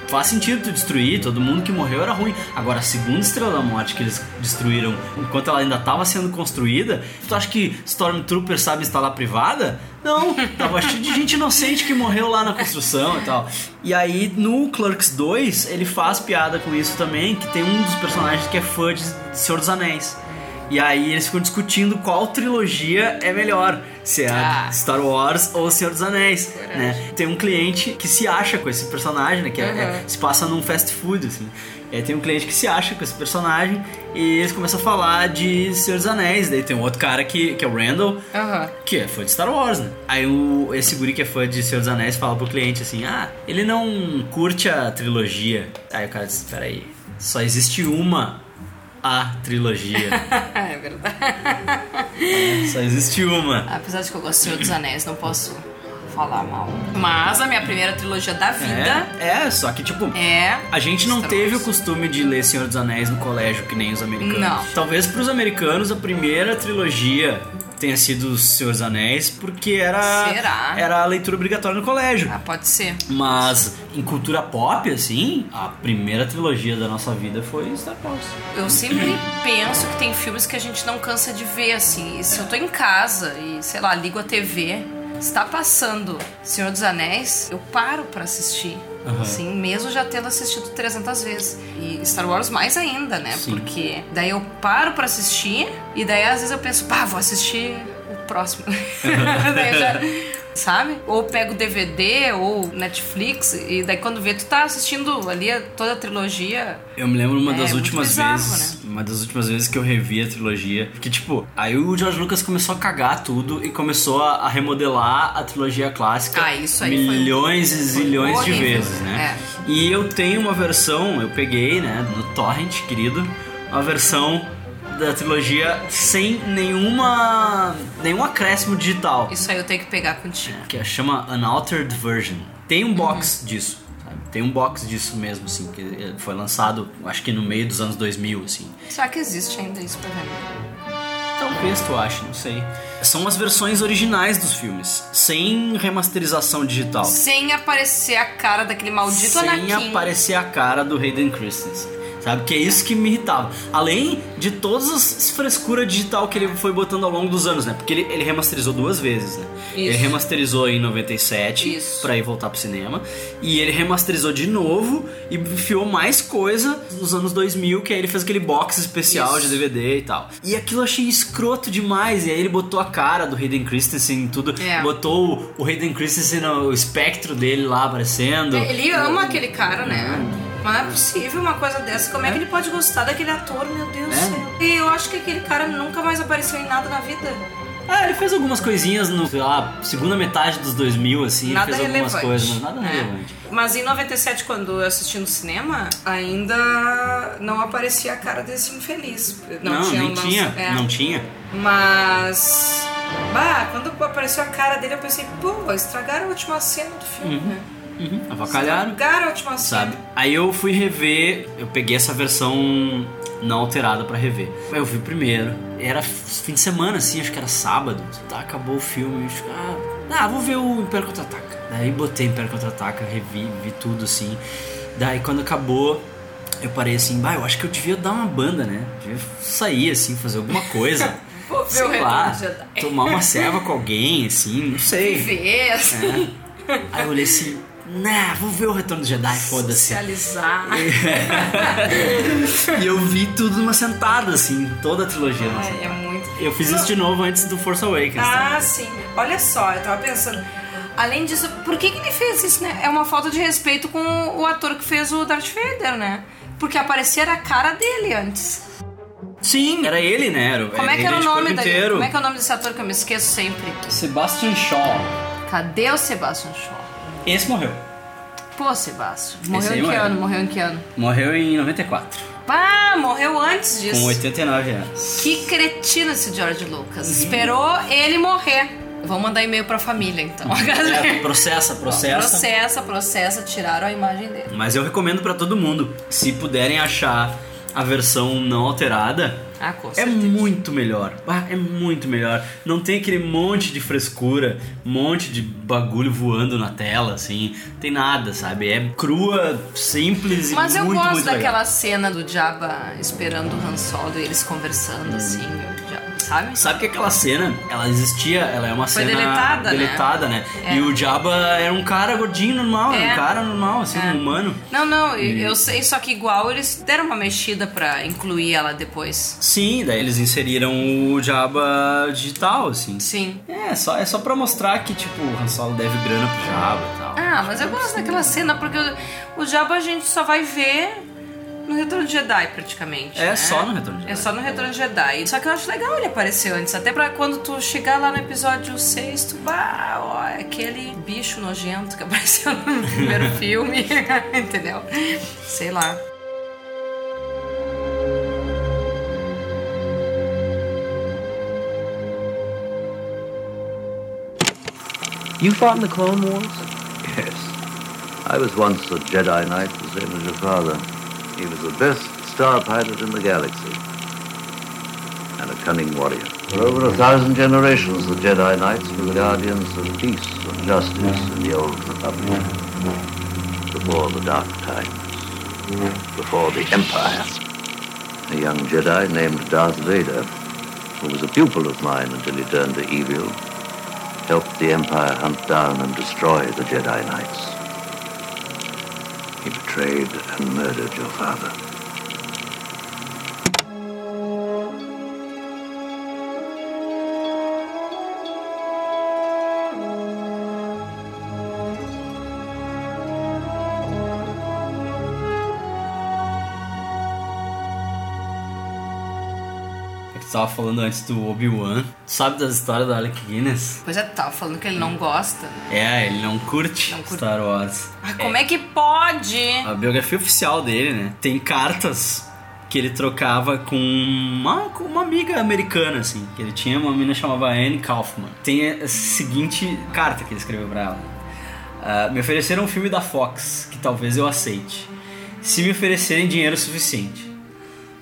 Faz sentido tu destruir, todo mundo que morreu era ruim. Agora, a segunda Estrela da Morte que eles destruíram enquanto ela ainda estava sendo construída, tu acha que Stormtrooper sabe instalar privada? Não, tava cheio de gente inocente que morreu lá na construção e tal. E aí, no Clerks 2, ele faz piada com isso também, que tem um dos personagens que é fã de Senhor dos Anéis. E aí eles ficam discutindo qual trilogia é melhor, se é Ah. Star Wars ou Senhor dos Anéis, né? Tem um cliente que se acha com esse personagem, né? Que é- é- se passa num fast food, assim. Aí tem um cliente que se acha com esse personagem e eles começam a falar de Senhor dos Anéis. Daí tem um outro cara que, que é o Randall, Aham. que é fã de Star Wars, né? Aí o, esse guri que é fã de Senhor dos Anéis fala pro cliente assim: Ah, ele não curte a trilogia. Aí o cara diz: Peraí, só existe uma a trilogia. (laughs) é verdade. só existe uma. Apesar de que eu gosto de Senhor dos Anéis, não posso falar mal. Mas a minha primeira trilogia da vida É, é, só que tipo. é. A gente não teve o costume de ler Senhor dos Anéis no colégio, que nem os americanos. Não. Talvez pros americanos a primeira trilogia tenha sido o Senhor dos Anéis, porque era, Será? era a leitura obrigatória no colégio. Ah, pode ser. Mas em cultura pop, assim, a primeira trilogia da nossa vida foi Star Wars. Eu sempre penso que tem filmes que a gente não cansa de ver, assim. E se eu tô em casa e, sei lá, ligo a TV, está passando Senhor dos Anéis, eu paro pra assistir. Aham. Assim, mesmo já tendo assistido 300 vezes. E Star Wars mais ainda, né? Sim. Porque daí eu paro pra assistir e daí às vezes eu penso, pá, vou assistir o próximo. (laughs) daí eu já, sabe? Ou pego DVD ou Netflix e daí quando vê, tu tá assistindo ali toda a trilogia. Eu me lembro uma É, das últimas bizarro, vezes, né? uma das últimas vezes que eu revi a trilogia, que tipo, aí o George Lucas começou a cagar tudo e começou a, remodelar a trilogia clássica Ah, isso aí foi- milhões e zilhões de vezes, né? É. E eu tenho uma versão, eu peguei, né, no torrent, querido, uma versão da trilogia sem nenhuma nenhum acréscimo digital, Isso aí eu tenho que pegar contigo. que chama Unaltered Version. Tem um box disso. sabe? Tem um box disso mesmo, assim, que foi lançado, acho que no meio dos anos 2000, assim. Será que existe ainda isso pra vender? Talvez tu ache, não sei. São as versões originais dos filmes, sem remasterização digital. Sem aparecer a cara daquele maldito sem Anakin. aparecer a cara do Hayden Christensen. Sabe? Que é isso que me irritava. Além de todas as frescuras digital que ele foi botando ao longo dos anos, né? Porque ele, ele remasterizou duas vezes, né? Isso. Ele remasterizou em 97 Isso. pra ir voltar pro cinema. E ele remasterizou de novo e enfiou mais coisa nos anos 2000, que aí ele fez aquele box especial Isso. de DVD e tal. E aquilo eu achei escroto demais. E aí ele botou a cara do Hayden Christensen em tudo. É. Botou o Hayden Christensen, no- o espectro dele lá aparecendo. Ele ama aquele cara, né? Não é possível uma coisa dessa. Como é que ele pode gostar daquele ator, meu Deus do É. céu? E eu acho que aquele cara nunca mais apareceu em nada na vida. Ah, ele fez algumas coisinhas no, sei lá, segunda metade dos 2000, assim. Nada ele fez algumas relevante. coisas, mas nada É. relevante. Mas em 97, quando eu assisti no cinema, ainda não aparecia a cara desse infeliz. Não, tinha nem lança- tinha. é. Não tinha. Mas. Bah, quando apareceu a cara dele, eu pensei, pô, estragaram a última cena do filme, né? Uhum, avacalharam. Estragaram a última cena. Sabe? Aí eu fui rever, eu peguei essa versão não alterada pra rever. Eu vi primeiro, era fim de semana, assim, acho que era sábado. Tá, acabou o filme. acho Ah, ah, vou ver o Império Contra-Ataca. Daí botei Império Contra-Ataca, revi, vi tudo assim. Daí quando acabou, eu parei assim, bah, eu acho que eu devia dar uma banda, né? Devia sair, assim, fazer alguma coisa. (laughs) Vou ver Sei o lá, tomar uma serva com alguém, assim, não sei. Ver, assim. É. Aí eu olhei assim, Nah, vou ver o Retorno do Jedi, foda-se. Socializar. (laughs) E eu vi tudo numa sentada, assim, toda a trilogia. Ai, sentada. é muito. Eu fiz isso de novo antes do Force Awakens. tá? Ah, sim. Olha só, eu tava pensando. Além disso, por que, que ele fez isso, né? É uma falta de respeito com o ator que fez o Darth Vader, né? Porque aparecia a cara dele antes. Sim, era ele, né? Era, Como é que era o nome inteiro. Como é que é o nome desse ator que eu me esqueço sempre? Sebastian Shaw. Cadê o Sebastian Shaw? Esse morreu. Pô, Sebastian. Morreu em que morreu. ano? Morreu em que ano? Morreu em 94, Ah, morreu antes disso. com 89 anos. Que cretino esse George Lucas. Uhum. Esperou ele morrer. Vamos mandar e-mail pra família, então. É, processa, processa. processa, processa, tiraram a imagem dele. Mas eu recomendo pra todo mundo, se puderem achar a versão não alterada, Ah, com é certeza. muito melhor. Ah, é muito melhor. Não tem aquele monte de frescura, monte de bagulho voando na tela, assim. Tem nada, sabe? É crua, simples Mas e eu muito, gosto muito daquela legal. cena do Jabba esperando o Han Solo e eles conversando assim, meu, já- sabe? Sabe que aquela cena, ela existia, ela é uma Foi cena deletada, né? deletada, né? É. E o Jabba era um cara gordinho normal, era É. um cara normal, assim, É. um humano. Não, não, eu sei, só que igual eles deram uma mexida pra incluir ela depois. Sim, daí eles inseriram o Jabba digital, assim. Sim. É, só, é só pra mostrar que, tipo, o Han Solo deve grana pro Jabba e tal. Ah, mas eu gosto daquela cena porque o, o Jabba a gente só vai ver no Retorno de Jedi, praticamente. É, né? só no Retorno de Jedi. É só no Retorno de Jedi. Só que eu acho legal ele aparecer antes. Até pra quando tu chegar lá no episódio 6, tu, bah, ó, é aquele bicho nojento que (laughs) apareceu no primeiro (laughs) filme. (laughs) Entendeu? Sei lá. You fought in the Clone Wars? Yes. I was once a Jedi Knight, the same as your father. He was the best star pilot in the galaxy. And a cunning warrior. For over a thousand generations, the Jedi Knights were the guardians of peace and justice in the Old Republic. Before the Dark Times. Before the Empire. A young Jedi named Darth Vader, who was a pupil of mine until he turned to evil, helped the Empire hunt down and destroy the Jedi Knights. He betrayed and murdered your father. Tava falando antes do Obi-Wan. Sabe das histórias da Alec Guinness? Pois é, tu tava falando que ele não gosta. né? É, ele não curte, Não curte. Star Wars. Ah, como é que pode? A biografia oficial dele, né? Tem cartas que ele trocava com uma, com uma amiga americana, assim. Que ele tinha uma menina chamava Anne Kaufman. Tem a seguinte carta que ele escreveu pra ela. Ah, me ofereceram um filme da Fox, que talvez eu aceite. Se me oferecerem dinheiro suficiente.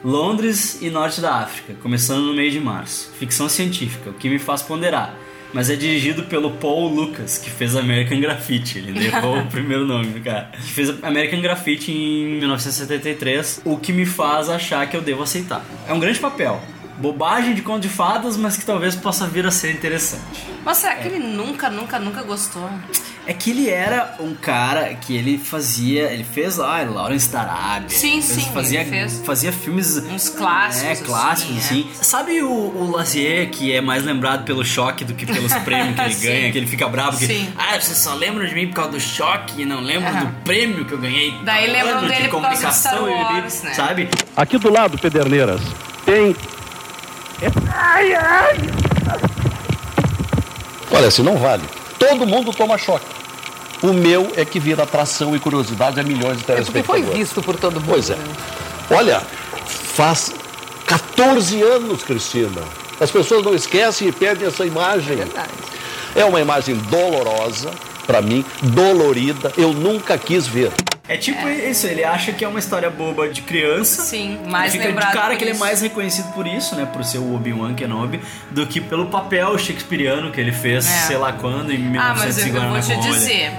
Londres e Norte da África, começando no mês de março. Ficção científica, o que me faz ponderar. Mas é dirigido pelo Paul Lucas, que fez American Graffiti. Ele levou o (laughs) primeiro nome do cara. Que fez American Graffiti em 1973, o que me faz achar que eu devo aceitar. É um grande papel. Bobagem de conto de fadas, mas que talvez possa vir a ser interessante. Mas será que ele nunca, nunca, nunca gostou? É que ele era um cara que ele fazia. Ele fez lá Lawrence da Arábia. Sim, fez- sim, Fazia, ele fez. fazia filmes. Uns clássicos, É, assim, clássicos, é. assim. Sabe o, o Lazier, que é mais lembrado pelo choque do que pelos prêmios que ele (laughs) ganha, que ele fica bravo, que. Sim. Ah, você só lembra de mim por causa do choque e não lembra Aham. do prêmio que eu ganhei. Daí lembram ano de dele por causa do Star e ele- Wars, né? Sabe? Aqui do lado, Pederneiras, tem. Olha, se não vale. Todo mundo toma choque. O meu é que vira atração e curiosidade a milhões de É porque foi telespectadores. visto por todo mundo. Pois é. né? Olha, faz 14 anos, Cristina. As pessoas não esquecem e perdem essa imagem. Verdade. É uma imagem dolorosa, para mim, dolorida. Eu nunca quis ver. É tipo isso, ele acha que é uma história boba de criança. Sim, mais Fica de cara que ele é mais reconhecido por isso, né? Por ser o Obi-Wan Kenobi, do que pelo papel shakespeariano que ele fez, É. sei lá quando, em Ah, mas eu, 1950 eu vou te dizer.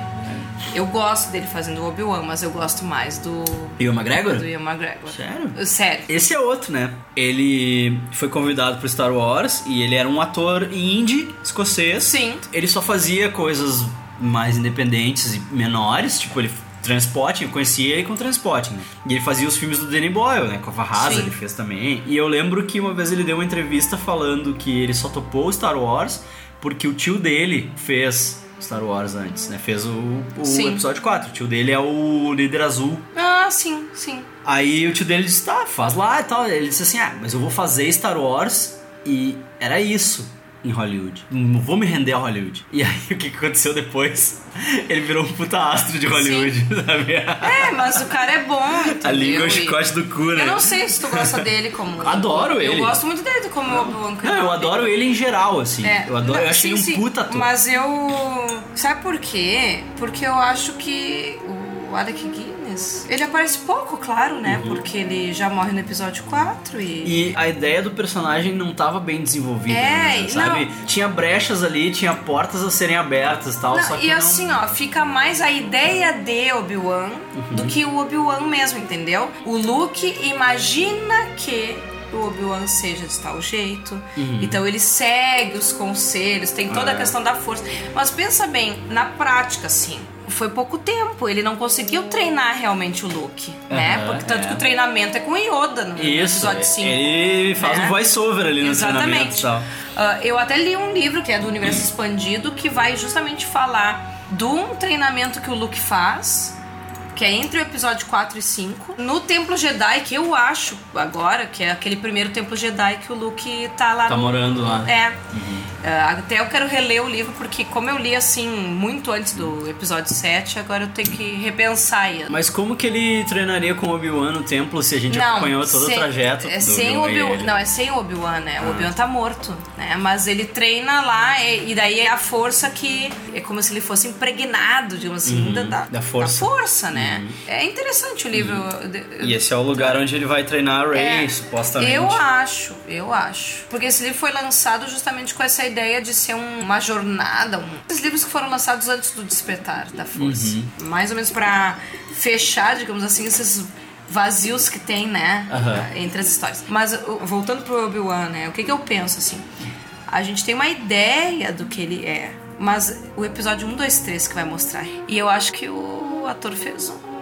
Eu gosto dele fazendo o Obi-Wan, mas eu gosto mais do. Ewan McGregor? Do Ian McGregor. Sério? Sério. Esse é outro, né? Ele foi convidado pro Star Wars e ele era um ator indie escocês. Sim. Ele só fazia coisas mais independentes e menores, tipo, ele Transporte, eu conhecia ele com Transporte, né? E ele fazia os filmes do Danny Boyle, né? Com a Varraza Sim. ele fez também. E eu lembro que uma vez ele deu uma entrevista falando que ele só topou Star Wars porque o tio dele fez Star Wars antes, né? Fez o, o episódio 4. O tio dele é o líder azul. Ah, sim, sim. Aí o tio dele disse, tá, faz lá e tal. Ele disse assim, ah, mas eu vou fazer Star Wars e era isso em Hollywood. Não vou me render a Hollywood. E aí (laughs) o que aconteceu depois? Ele virou um puta astro de Hollywood, (laughs) sabe? É, mas o cara é bom? A língua é o chicote do cu, né? Eu não sei se tu gosta dele como... (laughs) Adoro eu ele. Eu gosto muito dele como Obi-Wan Não, eu adoro ele em geral, assim. É, eu adoro, não, eu achei sim, um sim, puta ator. Mas eu. Sabe por quê? Porque eu acho que o Alec Guinness. Ele aparece pouco, claro, né? Uhum. Porque ele já morre no episódio 4 e. E a ideia do personagem não tava bem desenvolvida, É, né, sabe? não- Tinha brechas ali, tinha portas a serem abertas e tal, Não, só que e não... assim, ó, fica mais a ideia de Obi-Wan Uhum. do que o Obi-Wan mesmo, entendeu? O Luke imagina que o Obi-Wan seja de tal jeito. Uhum. Então ele segue os conselhos, tem toda a É. questão da força. Mas pensa bem, na prática, assim. Foi pouco tempo, ele não conseguiu treinar realmente o Luke, né? Aham, Porque tanto é. que o treinamento é com o Yoda no Isso, episódio 5. ele faz né? um voice-over ali no treinamento Exatamente. tal. Ah, eu até li um livro que é do Universo Expandido que vai justamente falar de um treinamento que o Luke faz, que é entre o episódio 4 e 5, no Templo Jedi, que eu acho agora, que é aquele primeiro Templo Jedi que o Luke tá lá. Tá no- morando lá. É. Ah, até eu quero reler o livro, porque como eu li assim muito antes do episódio 7, agora eu tenho que repensar aí. Mas como que ele treinaria com o Obi-Wan no templo se a gente acompanhou todo sem- o trajeto é do sem o Obi-Wan Obi-Wan. ele? Não, é sem o Obi-Wan, né? Ah. O Obi-Wan tá morto, né? Mas ele treina lá e, e daí é a força que é como se ele fosse impregnado, digamos assim, Uhum, da, da, força. Uhum. da força, né? É interessante o livro. E esse é o lugar onde ele vai treinar a Rey, É, supostamente. Eu acho, eu acho. Porque esse livro foi lançado justamente com essa ideia de ser um- uma jornada. Um... Esses livros que foram lançados antes do despertar da força. Uhum. Mais ou menos pra fechar, digamos assim, esses vazios que tem, né? Aham. Entre as histórias. Mas voltando pro Obi-Wan, né? O que, que eu penso, assim? A gente tem uma ideia do que ele é. Mas o episódio 1, 2, 3 que vai mostrar. E eu acho que o ator fez um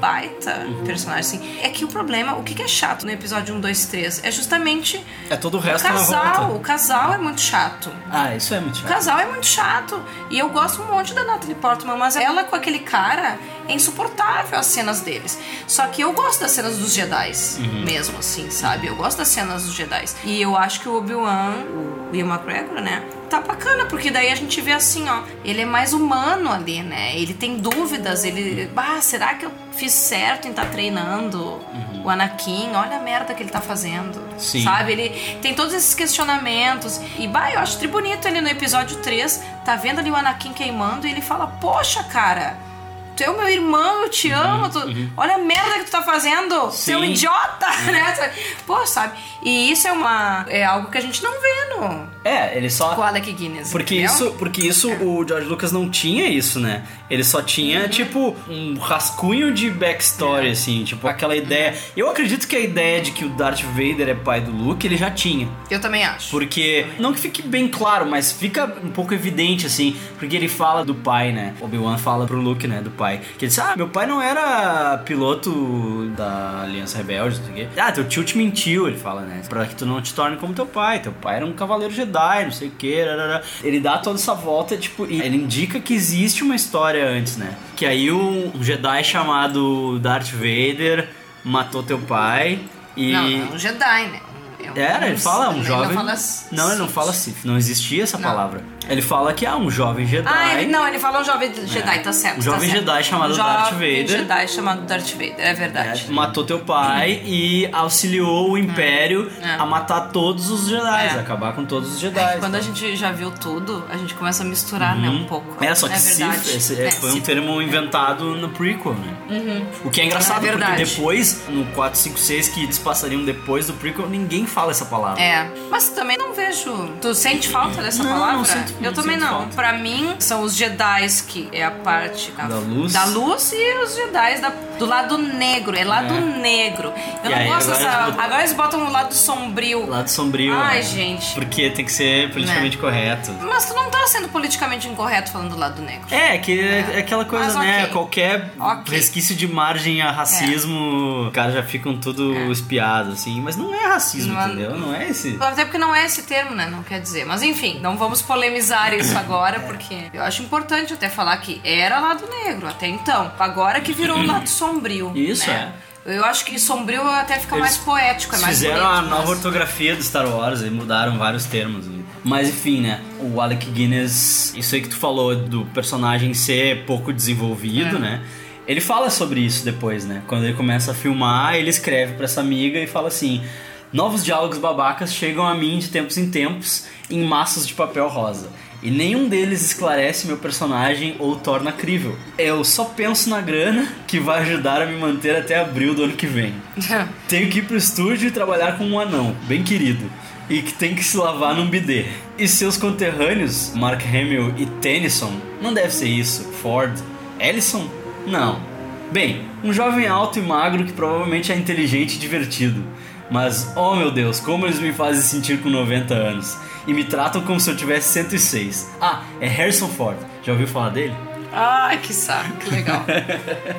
baita personagem, assim. É que o problema, o que é chato no episódio 1, 2, 3? É justamente É todo o o resto na casal. O casal é muito chato. Ah, isso é muito O chato. casal é muito chato. E eu gosto um monte da Natalie Portman, mas ela com aquele cara é insuportável as cenas deles. Só que eu gosto das cenas dos Jedi, Uhum. mesmo assim, sabe? Eu gosto das cenas dos Jedi. E eu acho que o Obi-Wan, o Ian McGregor, né? Tá bacana, porque daí a gente vê assim, ó. Ele é mais humano ali, né? Ele tem dúvidas, ele. Ah, será que eu fiz certo em estar treinando o Anakin? Olha a merda que ele tá fazendo. Uhum. Sim. Sabe? Ele tem todos esses questionamentos. E, bah, eu acho tri bonito ele no episódio 3, tá vendo ali o Anakin queimando e ele fala: Poxa, cara. Tu é o meu irmão, eu te amo. tu- Olha a merda que tu tá fazendo. Você é um Uhum, Sim. idiota, (laughs) né? Pô, sabe? E isso é uma. É algo que a gente não vê no. É, ele só. Com Alec Guinness. Porque entendeu? isso, porque isso o George Lucas não tinha isso, né? Ele só tinha, Uhum. tipo, um rascunho de backstory, É. assim, tipo, aquela ideia. Eu acredito que a ideia de que o Darth Vader é pai do Luke, ele já tinha. Eu também acho. Porque, não que fique bem claro, mas fica um pouco evidente, assim, porque ele fala do pai, né? Obi-Wan fala pro Luke, né, do pai. Que ele diz, ah, meu pai não era piloto da Aliança Rebelde, não sei o quê. Ah, teu tio te mentiu, ele fala, né? Pra que tu não te torne como teu pai. Teu pai era um cavaleiro Jedi, não sei o quê. rarará. Ele dá toda essa volta, tipo, e ele indica que existe uma história antes, né? Que aí um Jedi chamado Darth Vader matou teu pai e... Não, não, é um Jedi, né? É Era, ele fala um ele jovem. Não, fala Não, ele não fala Sith. Não existia essa Não. palavra. Ele fala que há um jovem Jedi. Ah, ele, não, ele fala um jovem Jedi, tá certo. Um jovem tá certo. Jedi chamado um Darth jovem Vader. Jedi chamado Darth Vader, é verdade. É, matou teu pai e auxiliou o Império É. a matar todos os Jedi, É. acabar com todos os Jedi. Quando a gente já viu tudo, a gente começa a misturar, né, um pouco. É, só que é Sith esse é- É, foi um termo inventado no prequel, né? Uhum. O que é engraçado, É porque depois, no 4, 5, 6, que eles passariam depois do prequel, ninguém fala essa palavra. É, mas também não vejo. Tu sente falta dessa Não, palavra? não sinto- Eu também não. falta. Pra mim, são os Jedi que é a parte Da luz. da luz e os Jedi da. do lado negro, é lado É. negro. Eu E não aí, gosto agora dessa. eles botam- Agora eles botam o lado sombrio. Lado sombrio. Ai, né? gente. Porque tem que ser politicamente correto. Mas tu não tá sendo politicamente incorreto falando do lado negro. É, que é, aquela coisa, Mas né? ok. Qualquer Ok. resquício de margem a racismo, os caras já ficam tudo espiados, assim. Mas não é racismo, Não é- entendeu? Não é esse. Até porque não é esse termo, né? Não quer dizer. Mas enfim, não vamos polemizar isso agora, porque eu acho importante até falar que era lado negro até então. Agora que virou um lado sombrio. Isso, né? Eu acho que sombrio até fica mais poético, é mais fizeram bonito, a nova mas- ortografia do Star Wars e mudaram vários termos. Mas enfim, né? O Alec Guinness, isso aí que tu falou do personagem ser pouco desenvolvido, É. né? Ele fala sobre isso depois, né? Quando ele começa a filmar, ele escreve pra essa amiga e fala assim: Novos diálogos babacas chegam a mim de tempos em tempos em maços de papel rosa. E nenhum deles esclarece meu personagem ou torna crível. Eu só penso na grana que vai ajudar a me manter até abril do ano que vem. (laughs) Tenho que ir pro estúdio e trabalhar com um anão, bem querido, e que tem que se lavar num bidê. E seus conterrâneos, Mark Hamill e Tennyson, não deve ser isso. Ford, Ellison? Não. Bem, um jovem alto e magro que provavelmente é inteligente e divertido. Mas, oh meu Deus, como eles me fazem sentir com 90 anos. E me tratam como se eu tivesse 106. Ah, é Harrison Ford. Já ouviu falar dele? Ai, que saco, que legal.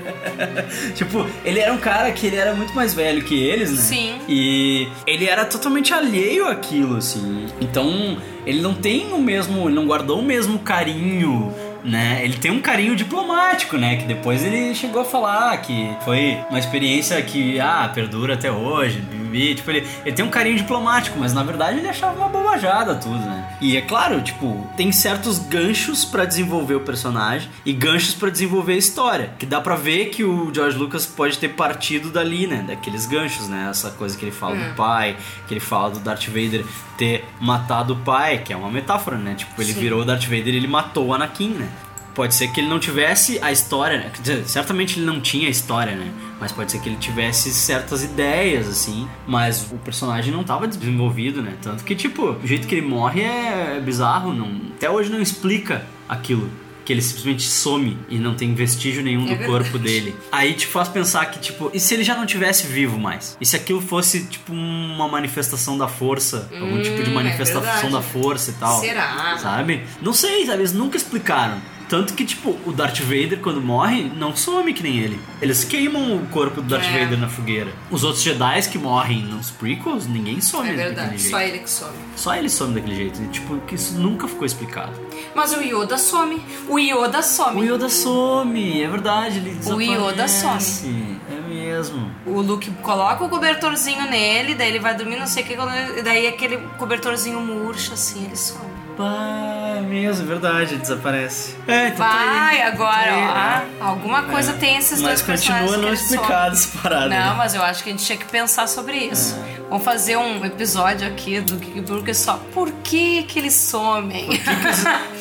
(laughs) tipo, ele era um cara que ele era muito mais velho que eles, né? Sim. E ele era totalmente alheio àquilo, assim. Então, ele não tem o mesmo. Ele não guardou o mesmo carinho. Né? Ele tem um carinho diplomático, né? Que depois ele chegou a falar que foi uma experiência que, ah, perdura até hoje. bibi. Tipo, ele, ele tem um carinho diplomático, mas na verdade ele achava uma bobajada tudo, né? E é claro, tipo, tem certos ganchos pra desenvolver o personagem e ganchos pra desenvolver a história. Que dá pra ver que o George Lucas pode ter partido dali, né? Daqueles ganchos, né? Essa coisa que ele fala Hum. do pai, que ele fala do Darth Vader ter matado o pai, que é uma metáfora, né? Tipo, ele Sim. virou o Darth Vader e ele matou o Anakin, né? Pode ser que ele não tivesse a história, né? Quer dizer, certamente ele não tinha a história, né? Mas pode ser que ele tivesse certas ideias, assim. Mas o personagem não tava desenvolvido, né? Tanto que, tipo, o jeito que ele morre é bizarro. Não, até hoje não explica aquilo. Que ele simplesmente some e não tem vestígio nenhum É do corpo dele. Aí te faz pensar que, tipo, e se ele já não tivesse vivo mais? E se aquilo fosse, tipo, uma manifestação da força? algum Hum, tipo de é manifestação verdade. da força e tal. Será? Sabe? Não sei, sabe? Eles nunca explicaram. Tanto que, tipo, o Darth Vader, quando morre, não some que nem ele. Eles queimam o corpo do Darth É. Vader na fogueira. Os outros Jedi que morrem nos prequels, ninguém some É daquele verdade, jeito. só ele que some. Só ele some daquele jeito. E, tipo, que isso nunca ficou explicado. Mas o Yoda some. O Yoda some. O Yoda some, é verdade. Ele O Yoda desaparece. É mesmo. O Luke coloca o cobertorzinho nele, daí ele vai dormir, não sei o que, daí aquele cobertorzinho murcha assim, ele some. É mesmo, é verdade, desaparece. É, então tá Vai, aí. agora, Tá aí, ó. Alguma coisa É. tem esses Mas dois personagens. continua que não explicado essa parada. Não, né? mas eu acho que a gente tinha que pensar sobre isso. Vamos fazer um episódio aqui do Geek Burger só. Por que que eles somem?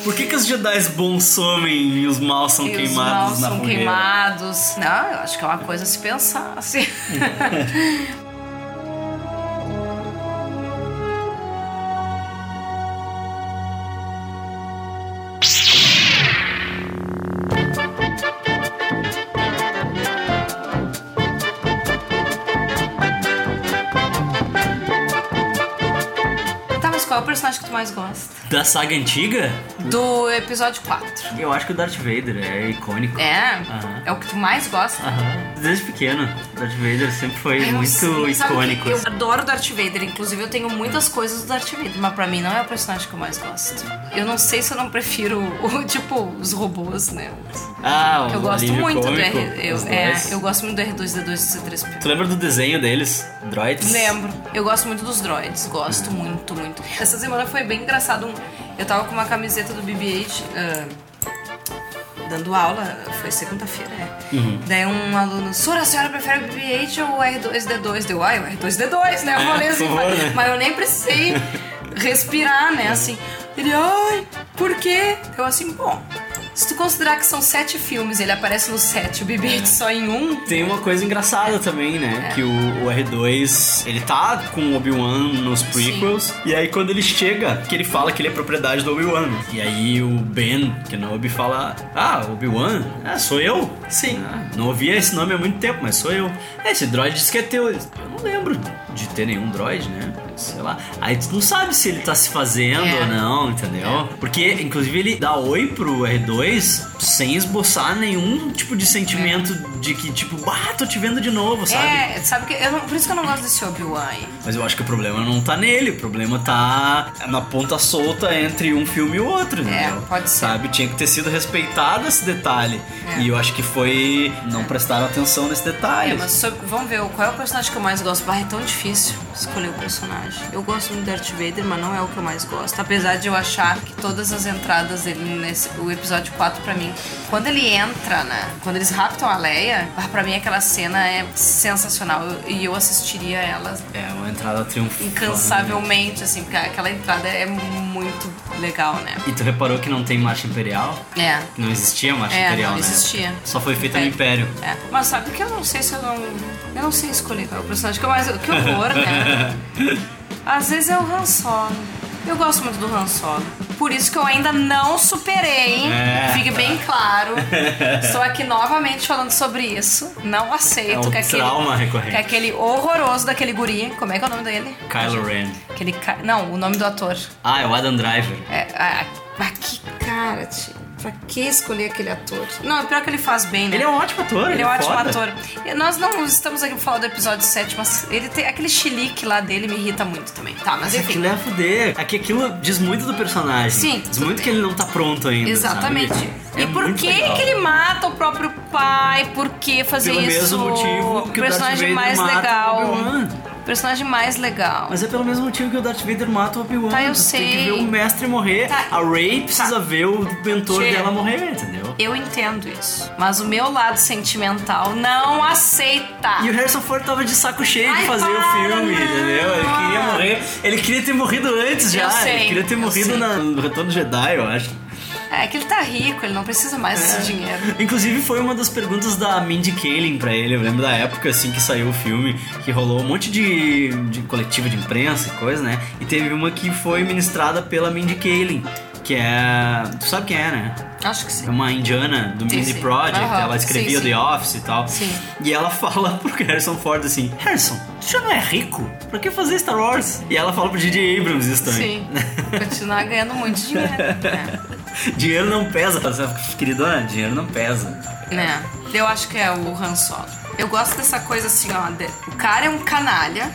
Por que, que os Jedi bons somem e os maus são E os queimados maus na são fogueira? queimados. Não, eu acho que é uma coisa a se pensar, assim. (laughs) Da saga antiga? Do episódio 4. Eu acho que o Darth Vader é icônico. É? Aham. É o que tu mais gosta? Aham. Desde pequeno, Darth Vader sempre foi Eu muito sabe icônico. que Eu assim. adoro Darth Vader, inclusive eu tenho muitas coisas do Darth Vader, mas pra mim não é o personagem que eu mais gosto. Eu não sei se eu não prefiro, o, tipo, os robôs, né? Ah, Que eu o gosto alívio muito cômico, do R. Eu, os é, dois. eu gosto muito do R2D2 e do C3PO. Tu lembra do desenho deles? Droids? Lembro. Eu gosto muito dos droids. Gosto muito, muito. Essa semana foi bem engraçado. um- Eu tava com uma camiseta do BB-8 ah, dando aula. Foi segunda-feira, é. Uhum. Daí um aluno, Sora, a senhora prefere o BB-8 ou o R2D2? Deu, ai, o R2D2, né? Eu É, falei assim, favor, mas, né? mas eu nem precisei respirar, né? Assim. Ele, ai, por quê? Eu assim, bom, Se tu considerar que são sete filmes, ele aparece no sete, o BB-8 só em um. Tem uma coisa engraçada também, né? É. Que o, o R2, ele tá com o Obi-Wan nos prequels. E aí quando ele chega, que ele fala que ele é propriedade do Obi-Wan. E aí o Ben Kenobi fala: Ah, Obi-Wan? Ah, sou eu? Sim. não ouvia esse nome há muito tempo, mas sou eu. "É, Esse droid diz que é teu. Eu não lembro de ter nenhum droid, né? Sei lá. Aí tu não sabe se ele tá se fazendo É. ou não, entendeu? Porque, inclusive, ele dá oi pro R2 sem esboçar nenhum tipo de sentimento de que, tipo, bah, tô te vendo de novo, sabe? É, sabe que eu não- por isso que eu não gosto desse Obi-Wan. Mas eu acho que o problema não tá nele, o problema tá na ponta solta entre um filme e o outro, entendeu? pode ser. Sabe? Tinha que ter sido respeitado esse detalhe. É. E eu acho que foi. Não prestaram atenção nesse detalhe. É, mas sobre- vamos ver qual é o personagem que eu mais gosto. Bah, é tão difícil escolher o personagem. Eu gosto muito do Darth Vader, mas não é o que eu mais gosto. Apesar de eu achar que todas as entradas dele nesse o episódio 4 pra mim, quando ele entra, né? Quando eles raptam a Leia, bah, pra mim aquela cena é sensacional e eu assistiria ela É uma entrada triunfante. incansavelmente, assim, porque aquela entrada é muito legal, né? E tu reparou que não tem marcha imperial? É. Não existia marcha É, imperial, não né? existia. Só foi feita no Império. É. Mas sabe que eu não sei se eu não. Eu não sei escolher qual é o personagem que eu mais. Que horror, né? (laughs) Às vezes é o Han Solo. Eu gosto muito do Han Solo. Por isso que eu ainda não superei. É. Fique bem claro. (laughs) Estou aqui novamente falando sobre isso. Não aceito É um que aquele. trauma recorrente. Que aquele horroroso daquele guri. Como é que é o nome dele? Kylo Ren. Aquele. Não, o nome do ator. Ah, é o Adam Driver. É, ah, ah, que cara, tio. Pra que escolher aquele ator? Não, é pior que ele faz bem, né? Ele é um ótimo ator, Ele ele é um é ótimo foda. ator. E nós não estamos aqui pra falar do episódio 7, mas ele tem aquele chilique lá dele me irrita muito também. Tá, mas Mas enfim. aquilo é a fuder. Aqui aquilo diz muito do personagem. Sim. Diz muito que ele não tá pronto ainda. Exatamente. sabe? E É por que legal. que ele mata o próprio pai? Por que fazer Pelo isso? mesmo motivo o que o personagem mais legal. Personagem mais legal. Mas é pelo mesmo motivo que o Darth Vader mata o Obi-Wan. Tá, eu Tu Tem sei. que ver o mestre morrer. Tá. A Rey precisa ver o mentor dela morrer, entendeu? Eu entendo isso. Mas o meu lado sentimental não aceita. E o Harrison Ford tava de saco cheio Ai, de fazer para, o filme, não. entendeu? Ele queria morrer. Ele queria ter morrido antes Eu já. sei, ele queria ter eu morrido na- no Retorno do Jedi, eu acho. É que ele tá rico, ele não precisa mais desse dinheiro. Inclusive foi uma das perguntas da Mindy Kaling pra ele. Eu lembro da época assim que saiu o filme, que rolou um monte de, de coletiva de imprensa e coisa, né? E teve uma que foi ministrada pela Mindy Kaling, que é. Tu sabe quem é, né? Acho que sim. É uma indiana do Sim, Mindy sim. Project, Aham, ela escrevia sim, sim. The Office e tal. Sim. E ela (laughs) fala pro Harrison Ford assim: Harrison, tu já não é rico? Pra que fazer Star Wars? E ela fala pro J.J. Abrams isso também. Sim. (laughs) Continuar ganhando muito dinheiro. É. (laughs) (laughs) dinheiro não pesa, queridona, dinheiro não pesa. Né? Eu acho que é o Han Solo. Eu gosto dessa coisa assim, ó. de- o cara é um canalha,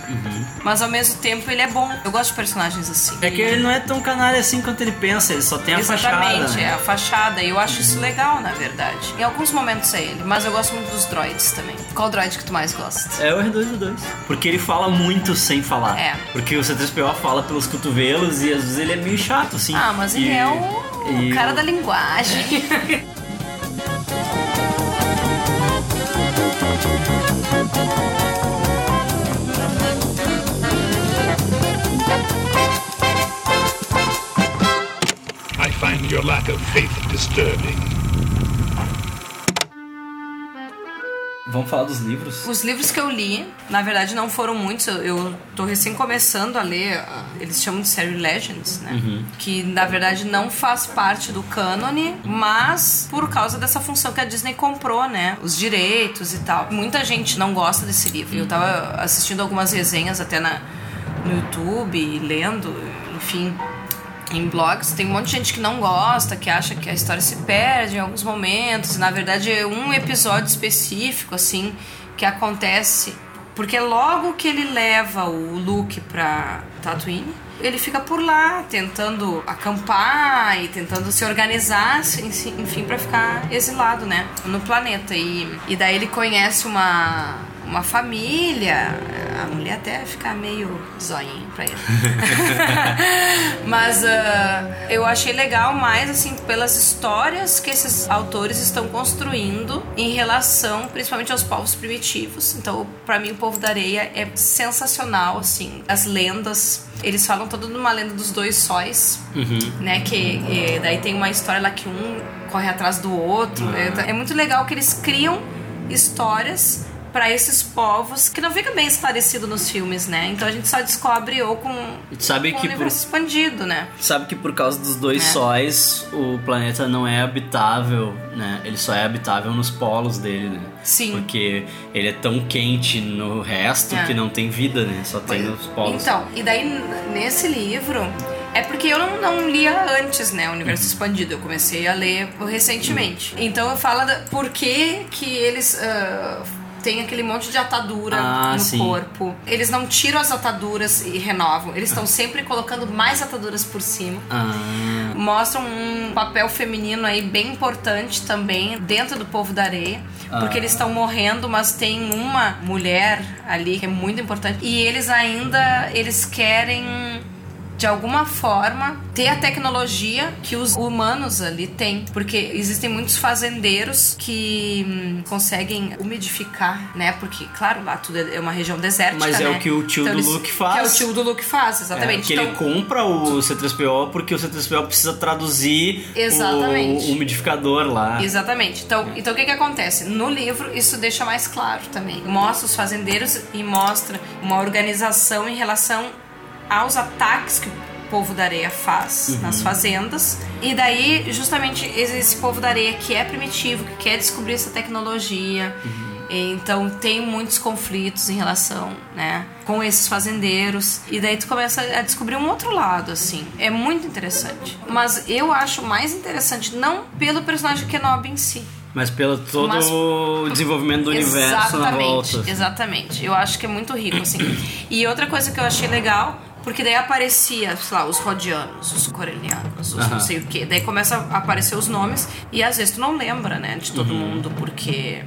mas ao mesmo tempo ele é bom. Eu gosto de personagens assim. É que ele não é tão canalha assim quanto ele pensa, ele só tem a Exatamente, fachada. é né? a fachada. E eu acho isso legal, na verdade. Em alguns momentos é ele, mas eu gosto muito dos droids também. Qual droid que tu mais gosta? É o R2D2. Porque ele fala muito sem falar. É. Porque o C3PO fala pelos cotovelos e às vezes ele é meio chato, assim. Ah, mas ele E- é o, e o cara da linguagem. I find your lack of faith disturbing. Vamos falar dos livros? Os livros que eu li, na verdade, não foram muitos. Eu, eu tô recém começando a ler. ah, Eles chamam de série Legends, né? Uhum. Que na verdade não faz parte do cânone, mas por causa dessa função que a Disney comprou, né? Os direitos e tal. Muita gente não gosta desse livro. Eu tava assistindo algumas resenhas até na, no YouTube, lendo, enfim em blogs, tem um monte de gente que não gosta, que acha que a história se perde em alguns momentos. Na verdade, é um episódio específico, assim, que acontece. Porque logo que ele leva o Luke pra Tatooine, ele fica por lá, tentando acampar e tentando se organizar, enfim para ficar exilado, né? No planeta. E, e daí ele conhece uma uma família. A mulher até fica meio zoinha pra ele. (laughs) Mas ah, eu achei legal mais assim pelas histórias que esses autores estão construindo em relação principalmente aos povos primitivos. Então, pra mim, o povo da areia é sensacional assim. As lendas, eles falam todo numa lenda dos dois sóis, Uhum. né? Que daí tem uma história lá que um corre atrás do outro. Ah. É, é muito legal que eles criam histórias pra esses povos que não fica bem esclarecido nos filmes, né? Então a gente só descobre ou com, sabe com que o por, universo expandido, né? sabe que por causa dos dois É. sóis o planeta não é habitável, né? Ele só é habitável nos polos dele, né? Sim. Porque ele é tão quente no resto É. que não tem vida, né? Só tem nos polos. Então, e daí nesse livro. É porque eu não, não lia antes, né? O Universo Uhum. Expandido. Eu comecei a ler recentemente. Então eu falo da, por que, que eles ah, têm aquele monte de atadura Ah, no sim. corpo. Eles não tiram as ataduras e renovam. Eles estão sempre colocando mais ataduras por cima. Ah, mostram um papel feminino aí bem importante também dentro do povo da areia. Porque Ah. eles estão morrendo, mas tem uma mulher ali que é muito importante. E eles ainda eles querem de alguma forma ter a tecnologia que os humanos ali têm, porque existem muitos fazendeiros que hum, conseguem umidificar, né? Porque claro, lá tudo é uma região desértica, Mas é né? o que o tio do eles- Luke Que é faz. o tio do Luke faz, é, exatamente. que Então- ele compra o C3PO porque o C3PO precisa traduzir Exatamente. o umidificador lá. Exatamente. Então, então o que, que acontece? No livro, isso deixa mais claro também. Mostra os fazendeiros e mostra uma organização em relação aos ataques que o povo da areia faz Uhum. nas fazendas. E daí, justamente, esse povo da areia que é primitivo, que quer descobrir essa tecnologia. Uhum. Então tem muitos conflitos em relação, né, com esses fazendeiros e daí tu começa a descobrir um outro lado assim. É muito interessante. Mas eu acho mais interessante não pelo personagem Kenobi em si, Mas pelo todo Mas- o desenvolvimento do universo na volta. Exatamente. Eu acho que é muito rico, assim. (clears throat) e outra coisa que eu achei legal, porque daí aparecia, sei lá, os rodianos, os corelianos, os Aham. não sei o quê. Daí começa a aparecer os nomes e às vezes tu não lembra, né, de todo Uhum. mundo, porque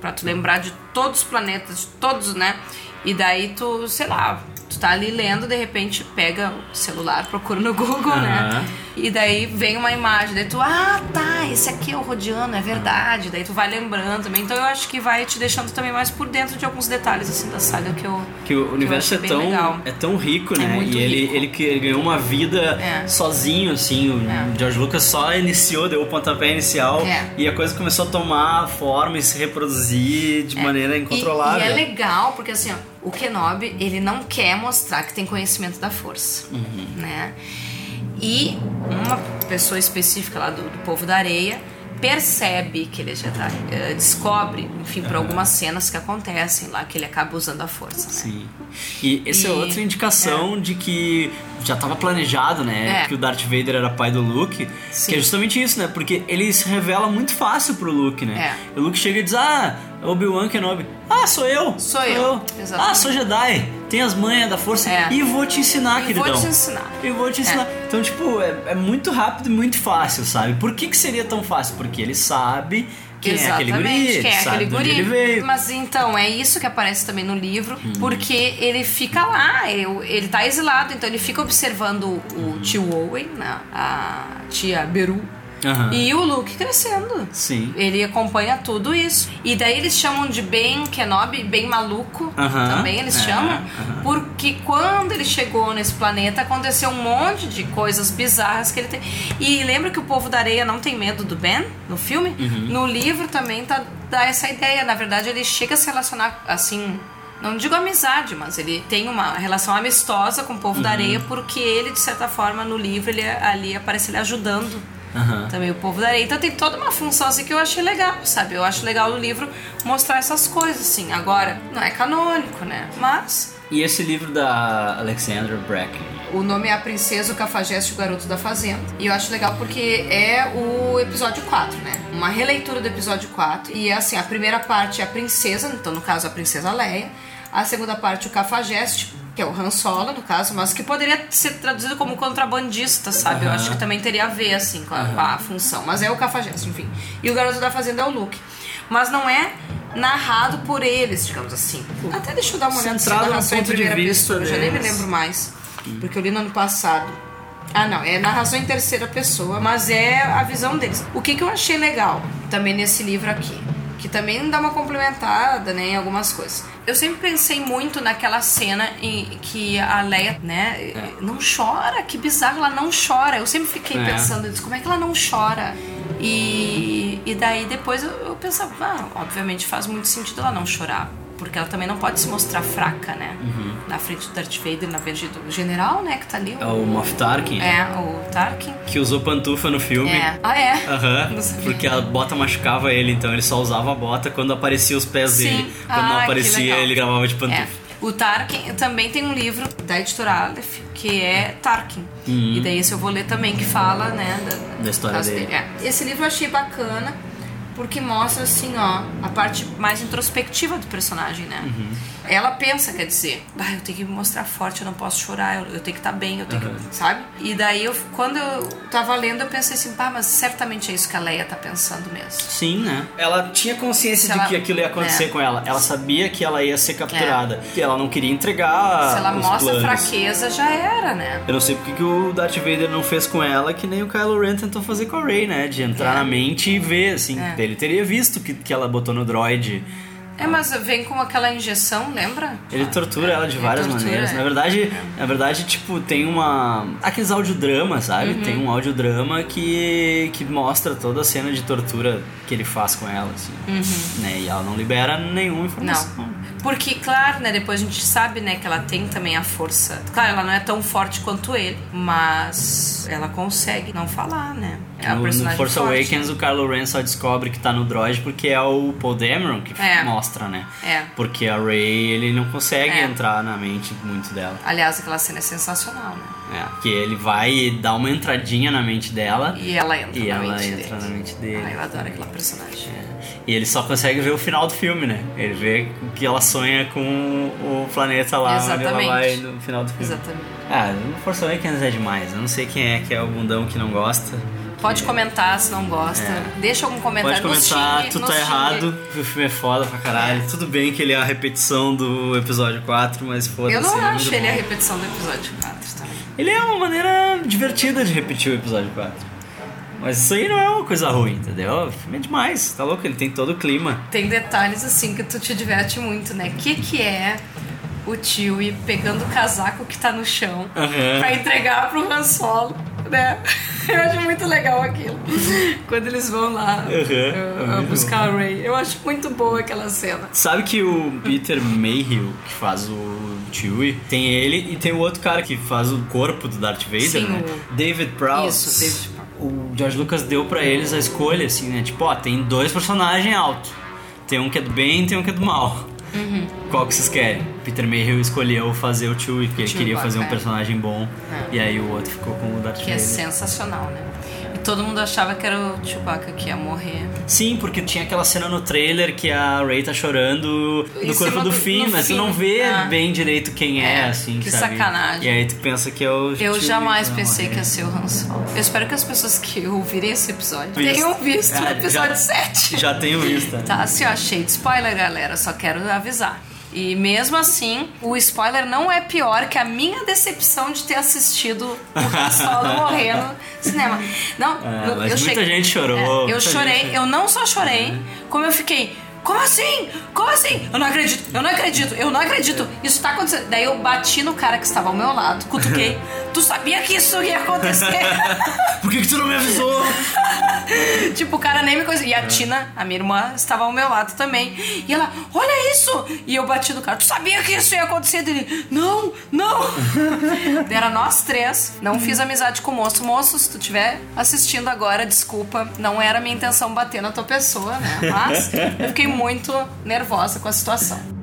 pra tu lembrar de todos os planetas, de todos, né? E daí tu, sei lá, tu tá ali lendo, de repente pega o celular, procura no Google, né? Aham. E daí vem uma imagem, daí tu, ah, tá, esse aqui é o Rodiano, é verdade. Daí tu vai lembrando também. Então eu acho que vai te deixando também mais por dentro de alguns detalhes assim da saga que eu Que o universo é achei bem tão, legal. é tão rico, É né? muito e ele, rico. ele, que- ele ganhou uma vida É. sozinho, assim. O George Lucas só iniciou, deu o pontapé inicial É. e a coisa começou a tomar forma e se reproduzir de maneira E, incontrolável. e é legal porque assim, ó, o Kenobi, ele não quer mostrar que tem conhecimento da força, Uhum. né? E uma pessoa específica lá do, do povo da areia percebe que ele é Jedi, eh, descobre, enfim, por algumas cenas que acontecem lá que ele acaba usando a força, né? Sim. E essa é E- outra indicação de que já estava planejado, né? É. Que o Darth Vader era pai do Luke. Sim. Que é justamente isso, né? Porque ele se revela muito fácil pro Luke, né? É. O Luke chega e diz: Ah, Obi-Wan Kenobi. Ah, sou eu. Sou eu. Exatamente. Ah, sou Jedi. Tem as manhas da força. É. E vou te ensinar, E queridão. vou te ensinar. E vou te ensinar. Então, tipo, é, é muito rápido e muito fácil, sabe? Por que, que seria tão fácil? Porque ele sabe quem é aquele guri, Exatamente, quem é sabe aquele guri. ele veio. Mas então, é isso que aparece também no livro, Hum. porque ele fica lá, ele, ele tá exilado, então ele fica observando o tio Owen, né, a tia Beru. Aham. E o Luke crescendo. Sim. Ele acompanha tudo isso. E daí eles chamam de Ben Kenobi, bem maluco. Aham, Também eles é, chamam. aham. Porque quando ele chegou nesse planeta, aconteceu um monte de coisas bizarras que ele tem. E lembra que o povo da areia não tem medo do Ben no filme? Uhum. No livro também tá, dá essa ideia. Na verdade, ele chega a se relacionar assim. Não digo amizade, mas ele tem uma relação amistosa com o povo da Uhum. areia, porque ele, de certa forma, no livro, ele ali aparece ele ajudando Aham. também o povo da areia. Então tem toda uma função assim que eu achei legal, sabe? Eu acho legal no livro mostrar essas coisas, assim. Agora, não é canônico, né? Mas E esse livro da Alexandra Bracken? o nome é A Princesa, o Cafajeste e o Garoto da Fazenda. E eu acho legal porque é o episódio 4, né? Uma releitura do episódio 4. E é assim, a primeira parte é a princesa, então no caso a princesa Leia. A segunda parte o Cafajeste, que é o Han Solo, no caso, mas que poderia ser traduzido como contrabandista, sabe? Eu Aham. acho que também teria a ver, assim, com a, com a função. Mas é o Cafajeste, enfim. E o Garoto da Fazenda é o Luke. Mas não é narrado por eles, digamos assim. Até deixa eu dar uma olhada se narração em de primeira vista pessoa, eu já nem me lembro mais. Porque eu li no ano passado. Ah, não, é narração em terceira pessoa, mas é a visão deles. O que, que eu achei legal também nesse livro aqui? Que também dá uma complementada, né, em algumas coisas. Eu sempre pensei muito naquela cena em que a Leia, né, não chora, que bizarro, ela não chora. Eu sempre fiquei É. pensando nisso, como é que ela não chora? E, e daí depois eu, eu pensava, ah, obviamente faz muito sentido ela não chorar. Porque ela também não pode se mostrar fraca, né? Uhum. Na frente do Darth Vader, na frente do general, né? Que tá ali. É o Moff Tarkin. É, o Tarkin. Que usou pantufa no filme. É. Ah, é? Aham, (laughs) Não sabia. porque a bota machucava ele, então ele só usava a bota quando aparecia os pés Sim. dele. Quando não Ah, que aparecia, ele gravava de pantufa. É. O Tarkin também tem um livro da editora Aleph que é Tarkin. Uhum. E daí esse eu vou ler também, que fala, né, da, Da história caso dele. É. Esse livro eu achei bacana porque mostra assim, ó, a parte mais introspectiva do personagem, né? Uhum. Ela pensa, quer dizer, bah, eu tenho que me mostrar forte, eu não posso chorar, eu, eu tenho que estar bem, eu tenho Uhum. que, sabe? E daí eu, quando eu tava lendo, eu pensei assim, pá, mas certamente é isso que a Leia tá pensando mesmo. Sim, né? Ela tinha consciência Se de ela- que aquilo ia acontecer é. com ela. Ela sabia que ela ia ser capturada. Que ela não queria entregar Se ela os mostra planos. fraqueza, já era, né? Eu não sei porque que o Darth Vader não fez com ela que nem o Kylo Ren tentou fazer com a Rey, né? De entrar É. na mente e ver, assim. É. Ele teria visto que, que ela botou no droid. É, mas vem com aquela injeção, lembra? Ele tortura ela de Ele várias tortura, maneiras. é. Na verdade, na verdade, tipo, tem uma. Aqueles audiodramas, sabe? Uhum. Tem um audiodrama que, que mostra toda a cena de tortura que ele faz com ela, assim. Uhum. Né? E ela não libera nenhuma informação. Não. Porque, claro, né, depois a gente sabe, né, que ela tem também a força. Claro, ela não é tão forte quanto ele, mas ela consegue não falar, né? É no, no Force forte. Awakens o Kylo Ren só descobre que tá no droid porque é o Paul Dameron que É. mostra, né? É. Porque a Rey, ele não consegue É. entrar na mente muito dela. Aliás, aquela cena é sensacional, né? É, que ele vai dar uma entradinha na mente dela E ela entra e na ela mente entra dele. na mente dele. Ah, eu adoro aquela personagem. E ele só consegue ver o final do filme, né? Ele vê que ela sonha com o planeta lá onde ela vai no final do filme. Exatamente. Ah, no Force Awakens é demais. Eu não sei quem é que é o bundão que não gosta. Pode comentar se não gosta. É. Deixa algum comentário. Pode comentar, xingue, tu tá errado, o filme é foda pra caralho. Tudo bem que ele é a repetição do episódio 4, mas foda-se. Eu não é acho ele a bom. repetição do episódio 4 também. Ele é uma maneira divertida de repetir o episódio 4. Mas isso aí não é uma coisa ruim, entendeu? O filme é demais, tá louco? Ele tem todo o clima. Tem detalhes assim que tu te diverte muito, né? O que, que é o tio ir pegando o casaco que tá no chão Aham. pra entregar pro Han Solo, né? (laughs) Eu acho muito legal aquilo. Quando eles vão lá Aham, uh, buscar a Ray. Eu acho muito boa aquela cena. Sabe que o Peter Mayhew, que faz o Chewie, tem ele e tem o outro cara que faz o corpo do Darth Vader, Sim, né? o- David Prowse. Isso, David. O George Lucas deu pra eles a escolha, assim, né? Tipo, ó, tem dois personagens altos. Tem um que é do bem e tem um que é do mal. Uhum. Qual que vocês querem? Peter Mayhew escolheu fazer o Chewie, porque ele Chewie queria fazer um é. personagem bom. É. E aí o outro ficou com o Darth Que é Vader. sensacional, né? Todo mundo achava que era o Chewbacca que ia morrer. Sim, porque tinha aquela cena no trailer que a Ray tá chorando no corpo do do- Finn, mas tu não vê Ah. bem direito quem é, É, assim, que sabe? sacanagem. E aí tu pensa que é o Eu Chewie jamais vai pensei morrer. que ia ser o Han Solo. Eu espero que as pessoas que ouvirem esse episódio Visto. tenham visto Ah, o episódio já- 7. Já tenho visto. Tá, assim, ó, cheio de spoiler, galera. Só quero avisar. E mesmo assim, o spoiler não é pior que a minha decepção de ter assistido o Solo (laughs) morrer no cinema. Não, É, eu, mas eu muita gente chorou, É, eu chorei, gente- Uhum. eu não só chorei, como eu fiquei. Como assim? Como assim? Eu não acredito, eu não acredito, eu não acredito. Isso tá acontecendo. Daí eu bati no cara que estava ao meu lado, cutuquei. (laughs) tu sabia que isso ia acontecer? (laughs) Por que, que tu não me avisou? (laughs) tipo, o cara nem me conhecia. E a Tina, a minha irmã, estava ao meu lado também. E ela, olha isso! E eu bati no cara, tu sabia que isso ia acontecer? Dele, não, não! (laughs) Era nós três. Não fiz amizade com o moço. Moço, se tu estiver assistindo agora, desculpa. Não era minha intenção bater na tua pessoa, né? Mas eu fiquei muito nervosa com a situação.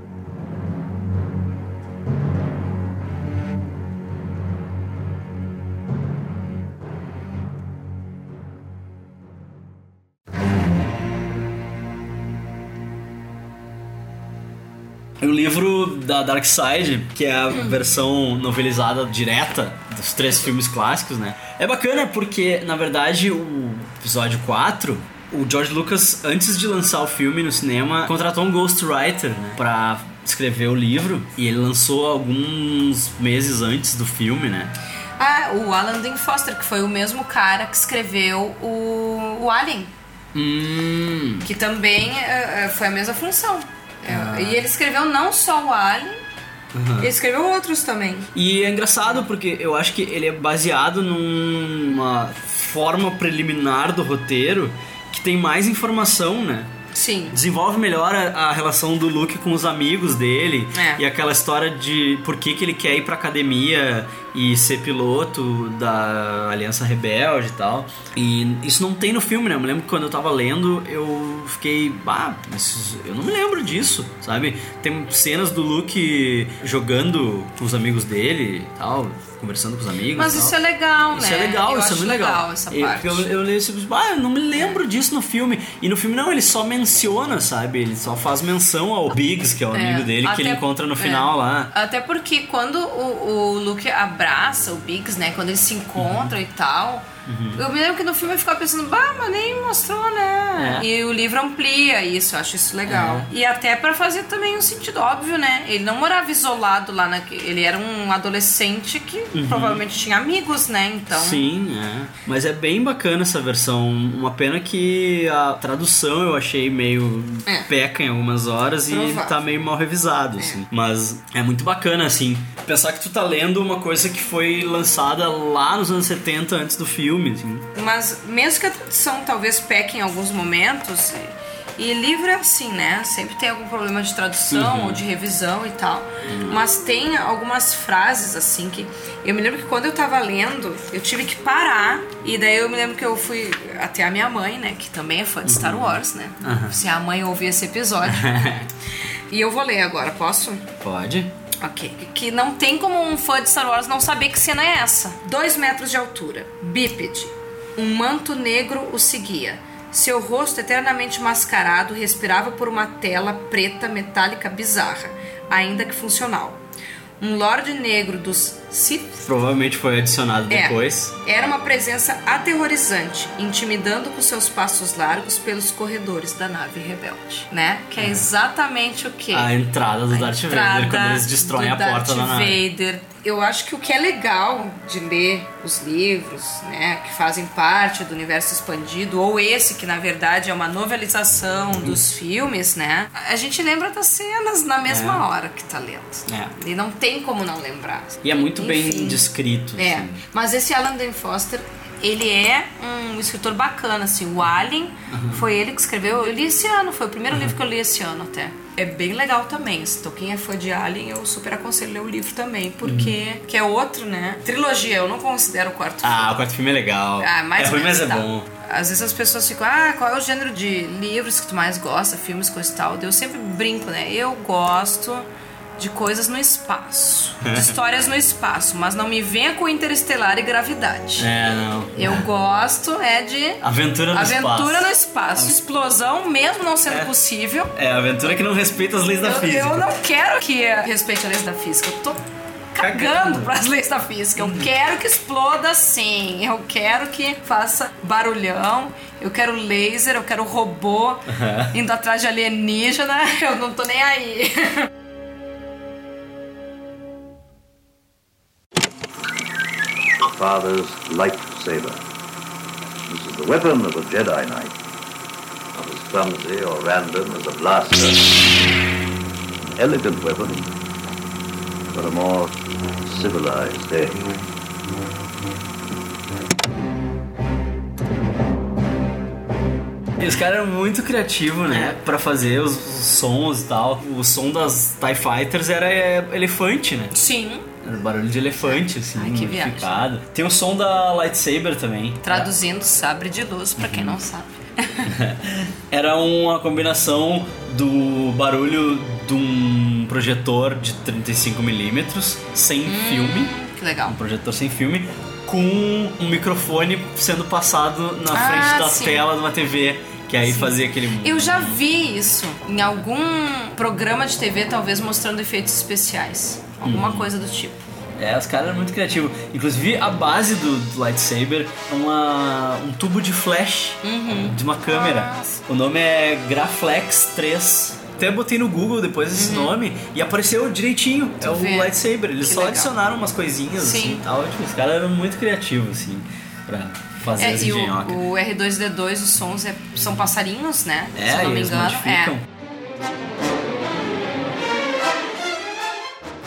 Livro da Dark Side, que é a versão novelizada direta dos três filmes clássicos, né? É bacana porque, na verdade, o episódio 4 O George Lucas, antes de lançar o filme no cinema, contratou um ghostwriter né, pra escrever o livro. E ele lançou alguns meses antes do filme, né? Ah, o Alan Dean Foster, que foi o mesmo cara que escreveu o, o Alien. Hum. Que também eh, foi a mesma função. Eh, Ah. E ele escreveu não só o Alien, Uhum. ele escreveu outros também. E é engraçado porque eu acho que ele é baseado numa forma preliminar do roteiro que tem mais informação, né? Sim. Desenvolve melhor a, a relação do Luke com os amigos dele É. e aquela história de por que, que ele quer ir pra academia e ser piloto da Aliança Rebelde e tal. E isso não tem no filme, né? Eu me lembro que quando eu tava lendo, eu fiquei, ah, mas eu não me lembro disso, sabe? Tem cenas do Luke jogando com os amigos dele e tal, conversando com os amigos. Mas isso é legal, né? Isso é legal, Eu isso é muito legal. essa E- parte. Eu, eu li assim, ah, eu não me lembro disso no filme. E no filme não, ele só menciona, sabe? Ele só faz menção ao Biggs, que é o É, amigo dele, que até- ele encontra no é. final lá. Até porque quando o, o Luke abraça o Biggs, né? Quando eles se encontram e tal. Uhum. Eu me lembro que no filme eu ficava pensando, bah, mas nem mostrou, né? É. E o livro amplia isso, eu acho isso legal. É. E até pra fazer também um sentido óbvio, né? Ele não morava isolado lá, na... ele era um adolescente que Uhum. provavelmente tinha amigos, né? Então. Sim, é. Mas é bem bacana essa versão. Uma pena que a tradução eu achei meio É. peca em algumas horas e tá meio mal revisado, assim. Mas é muito bacana, assim. Pensar que tu tá lendo uma coisa que foi lançada lá nos anos 70, antes do filme, assim. Mas mesmo que a tradução talvez peque em alguns momentos, e, livro é assim, né? Sempre tem algum problema de tradução Uhum. ou de revisão e tal. Mas tem algumas frases assim que. Eu me lembro que quando eu tava lendo, eu tive que parar. E daí eu me lembro que eu fui até a minha mãe, né? Que também é fã de Star Uhum. Wars, né? Aham. Se a mãe ouvir esse episódio. (laughs) e eu vou ler agora, posso? Pode? Ok. Que não tem como um fã de Star Wars não saber que cena é essa. Dois metros de altura, bípede. Um manto negro o seguia. Seu rosto eternamente mascarado respirava por uma tela preta metálica bizarra, ainda que funcional. Um lorde negro dos Sith Provavelmente foi adicionado É. depois. era uma presença aterrorizante, intimidando com seus passos largos pelos corredores da nave rebelde, né? Que é exatamente o que? A entrada do Darth Vader, entrada quando eles destroem a porta Darth da nave. Vader. Eu acho que o que é legal de ler os livros, né, que fazem parte do universo expandido, ou esse que na verdade é uma novelização Uhum. dos filmes, né? A gente lembra das cenas na mesma É. hora que tá lendo. É. E não tem como não lembrar. E é muito bem Enfim. descrito. É, assim. mas esse Alan Dan Foster, ele é um escritor bacana, assim. O Alien Uhum. foi ele que escreveu. Eu li esse ano, foi o primeiro livro que eu li esse ano até. É bem legal também. Então, quem é fã de Alien, eu super aconselho ler o livro também, porque que é outro, né? Trilogia, eu não considero o quarto Ah, o quarto filme é legal. ah, mais é ruim, mas é tá. bom. Às vezes as pessoas ficam, ah, qual é o gênero de livros que tu mais gosta, filmes, coisa e tal. Eu sempre brinco, né? Eu gosto de coisas no espaço, de histórias no espaço, mas não me venha com interestelar e gravidade. É, não. Eu gosto é de Aventura no aventura espaço. no espaço, explosão, mesmo não sendo É. possível. É, aventura que não respeita as leis da Eu, física. eu não quero que respeite a lei da física. Eu tô cagando para as leis da física. Eu quero que exploda sim. Eu quero que faça barulhão. Eu quero laser, eu quero robô (laughs) indo atrás de alienígena. Eu não tô nem aí. (laughs) Father's lightsaber. This is the weapon of a Jedi Knight. Not as clumsy or random as a blaster. An elegant weapon for a more civilized age. E os caras eram muito criativos, né? Pra fazer os, os sons e tal. O som das TIE Fighters era é, elefante, né? Sim. Era barulho de elefante, assim, Ai, modificado. Tem o som da lightsaber também. Traduzindo sabre de luz, pra quem não sabe. (laughs) Era uma combinação do barulho de um projetor de 35mm sem filme. Que legal. Um projetor sem filme. Com um microfone sendo passado na Ah, frente da sim. tela de uma TV. Que aí fazia aquele. Eu já vi isso em algum programa de TV, talvez mostrando efeitos especiais. Alguma Hum. coisa do tipo. É, os caras eram muito criativos. Inclusive, a base do, do lightsaber é uma, um tubo de flash de uma câmera. O nome é Graflex 3. Até botei no Google depois esse nome e apareceu direitinho. é o lightsaber. Eles Que só legal. adicionaram umas coisinhas Sim. assim e tal. Tipo, os caras eram muito criativos, assim, pra fazer É, as e o, o R2D2, os sons é- são passarinhos, né? É, Se eu não me engano. modificam. É.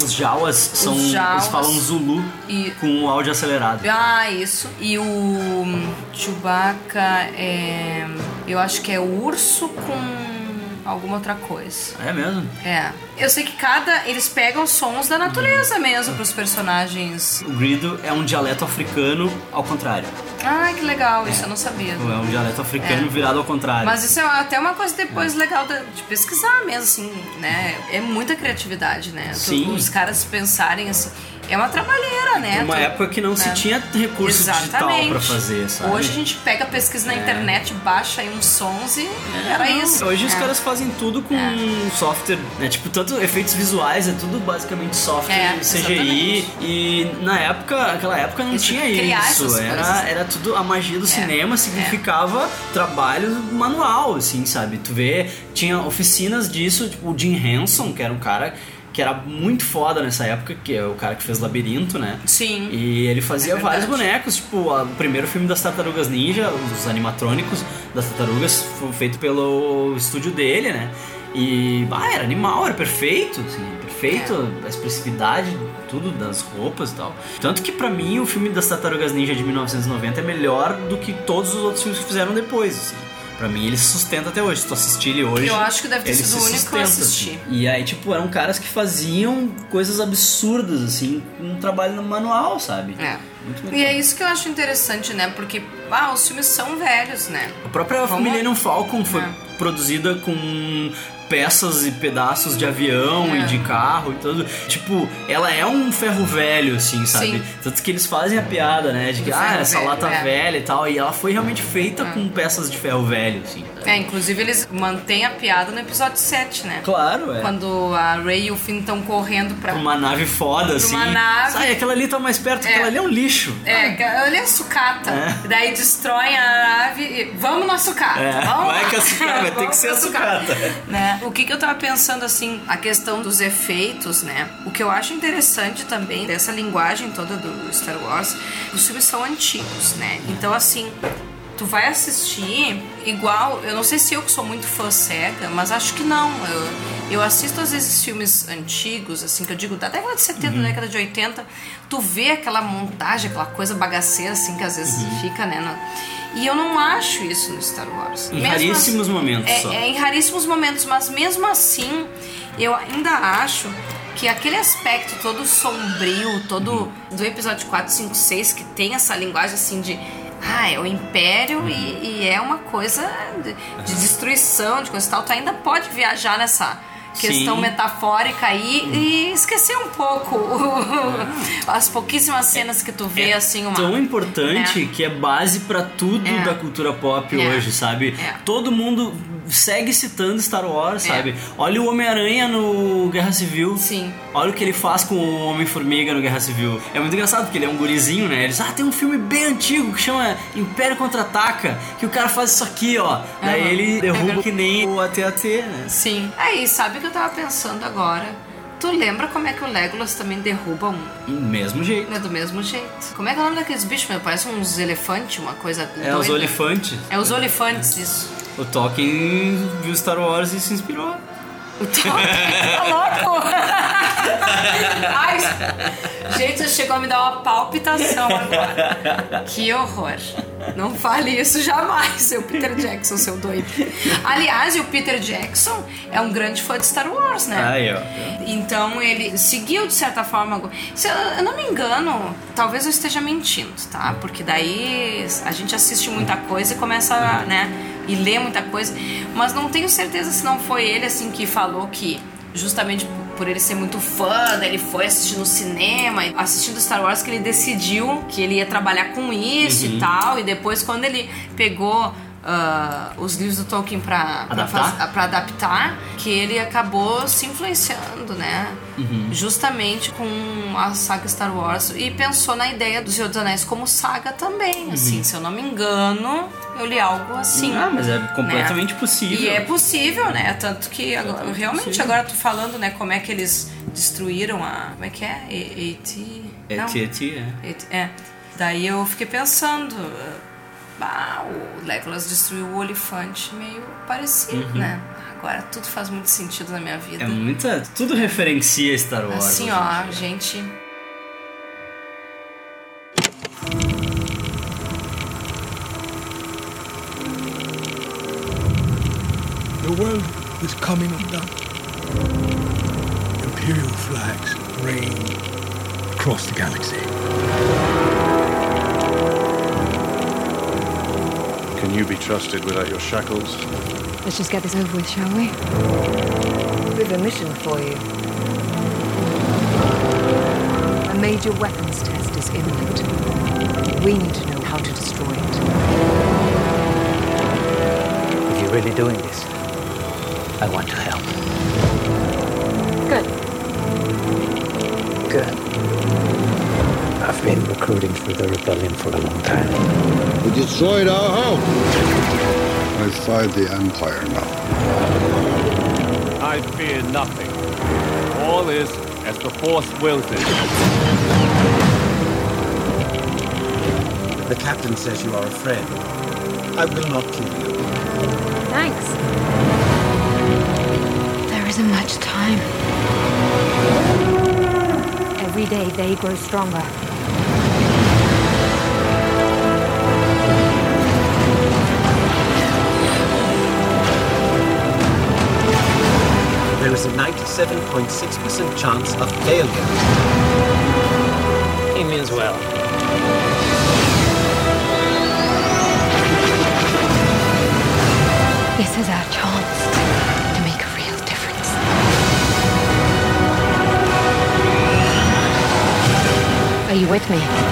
Os Jawas são. Os Jawas. Eles falam Zulu E- com o áudio acelerado. Ah, isso. E o hum, Chewbacca é. Eu acho que é urso com alguma outra coisa. É mesmo? É. Eu sei que cada. Eles pegam sons da natureza mesmo pros personagens. O Grido é um dialeto africano ao contrário. Ai, que legal, isso eu não sabia. É um dialeto africano É. virado ao contrário. Mas isso é até uma coisa depois legal de, pesquisar mesmo, assim, né? É muita criatividade, né? Sim. Os caras pensarem assim. É uma trabalheira, né? Numa Tu- época que não se né? tinha recurso digital Exatamente. pra fazer, sabe? Hoje a gente pega, pesquisa na É. internet, baixa aí uns sons e É, era não, isso. Hoje os É. caras fazem tudo com software, né? Tipo, tanto efeitos visuais, é tudo basicamente software É, CGI. exatamente. E na época, aquela época não Isso, tinha isso. Era, coisas. era tudo. A magia do cinema significava trabalho manual, assim, sabe? Tu vê, tinha oficinas disso, tipo o Jim Henson, que era um cara. Que era muito foda nessa época, que é o cara que fez Labirinto, né? Sim. E ele fazia É vários bonecos, tipo, a- o primeiro filme das Tartarugas Ninja, os animatrônicos das Tartarugas, foi feito pelo estúdio dele, né? E, ah, era animal, era perfeito, assim, perfeito, É. a expressividade, tudo das roupas e tal. Tanto que pra mim o filme das Tartarugas Ninja de 1990 é melhor do que todos os outros filmes que fizeram depois, assim. Pra mim ele se sustenta até hoje. Se tu assistir ele hoje. Eu acho que deve ter ele sido se o único que eu assisti. assim. E aí, tipo, eram caras que faziam coisas absurdas, assim, um trabalho no manual, sabe? É. Muito E é isso que eu acho interessante, né? Porque, ah, os filmes são velhos, né? A própria Vamos- Millennium Falcon foi É. produzida com peças e pedaços de avião É. e de carro e tudo. Tipo, ela é um ferro velho, assim, sabe? Sim. Tanto que eles fazem a piada, né? De que, ah, essa velho, lata é. velha e tal. E ela foi realmente feita com peças de ferro velho, assim. É, inclusive eles mantêm a piada no episódio 7, né? Claro, é. Quando a Ray e o Finn estão correndo pra. Uma nave foda, Pra assim. uma nave. Sai, aquela ali tá mais perto, aquela ali é um lixo. É, que- ali é sucata. É. Daí destroem a nave e vamos na sucata. É, vamos vai que a sucata, vai ter que (laughs) ser a sucata. Né? O que, que eu tava pensando assim, a questão dos efeitos, né? O que eu acho interessante também dessa linguagem toda do Star Wars, os filmes são antigos, né? Então assim, tu vai assistir igual, eu não sei se eu que sou muito fã cega, mas acho que não. Eu, eu assisto às vezes filmes antigos, assim, que eu digo da década de 70, Uhum. da década de 80, tu vê aquela montagem, aquela coisa bagaceira, assim, que às vezes Uhum. fica, né? no- E eu não acho isso no Star Wars. Em Mesmo raríssimos assim- momentos é, só. é em raríssimos momentos, mas mesmo assim, eu ainda acho que aquele aspecto todo sombrio, todo do episódio 4, 5, 6, que tem essa linguagem assim de. Ah, é o império e, e é uma coisa de, de destruição, de coisa e tal. Tu ainda pode viajar nessa questão Sim. metafórica aí e esquecer um pouco o- (laughs) as pouquíssimas cenas que tu vê, assim, uma. tão importante É. que é base pra tudo É. da cultura pop É. hoje, sabe? É. Todo mundo segue citando Star Wars, É. sabe? Olha o Homem-Aranha no Guerra Civil. Sim. Olha o que ele faz com o Homem-Formiga no Guerra Civil. É muito engraçado porque ele é um gurizinho, né? Eles, ah, tem um filme bem antigo que chama Império Contra-Ataca, que o cara faz isso aqui, ó. Daí ele É derruba que nem o AT-AT, né? Sim. Aí, sabe o que eu tava pensando agora? Tu lembra como é que o Legolas também derruba um? Mesmo jeito. É do mesmo jeito. Como é que é o nome daqueles bichos? meu? Parece uns elefantes, uma coisa É os doida. olifantes. É os olifantes, isso. O Tolkien viu Star Wars e se inspirou. O Tolkien tá louco? (laughs) Ai, gente, chegou a me dar uma palpitação agora. Que horror. Não fale isso jamais, seu Peter Jackson, seu doido. Aliás, o Peter Jackson é um grande fã de Star Wars, né? Aí, ó. Então ele seguiu de certa forma. Se eu, eu não me engano, talvez eu esteja mentindo, tá? Porque daí a gente assiste muita coisa e começa, a, né? E lê muita coisa. Mas não tenho certeza se não foi ele assim que falou que justamente por ele ser muito fã, ele foi assistir no cinema, assistindo Star Wars, que ele decidiu que ele ia trabalhar com isso Uhum. e tal. E depois, quando ele pegou ah, os livros do Tolkien pra, Adaptar? pra adaptar, que ele acabou se influenciando, né? Uhum. Justamente com a saga Star Wars e pensou na ideia do Senhor dos Anéis como saga também, assim, se eu não me engano, eu li algo assim. Uhum. Ah, mas é né? completamente possível. E é possível, né? Tanto que agora, realmente possível. agora tu falando, né, como é que eles destruíram a. Como é que é? E- E.T. Não. E.T., é. É. Daí eu fiquei pensando. Ah, o Legolas destruiu o olifante meio parecido, Uhum. né? Agora tudo faz muito sentido na minha vida. É muita. Tudo referencia Star Wars. Assim, ó, dia. gente. The world is coming undone. Imperial flags reign across the galaxy. Can you be trusted without your shackles? Let's just get this over with, shall we? We've a mission for you. A major weapons test is imminent. We need to know how to destroy it. If you're really doing this, I want to help. Been recruiting for the rebellion for a long time. We destroyed our home. I fight the Empire now. I fear nothing. All is as the Force wills it. The captain says you are a friend. I will not kill you. Thanks. There isn't much time. Every day they grow stronger. There is a 97.6% chance of failure. He means well. This is our chance to make a real difference. Are you with me?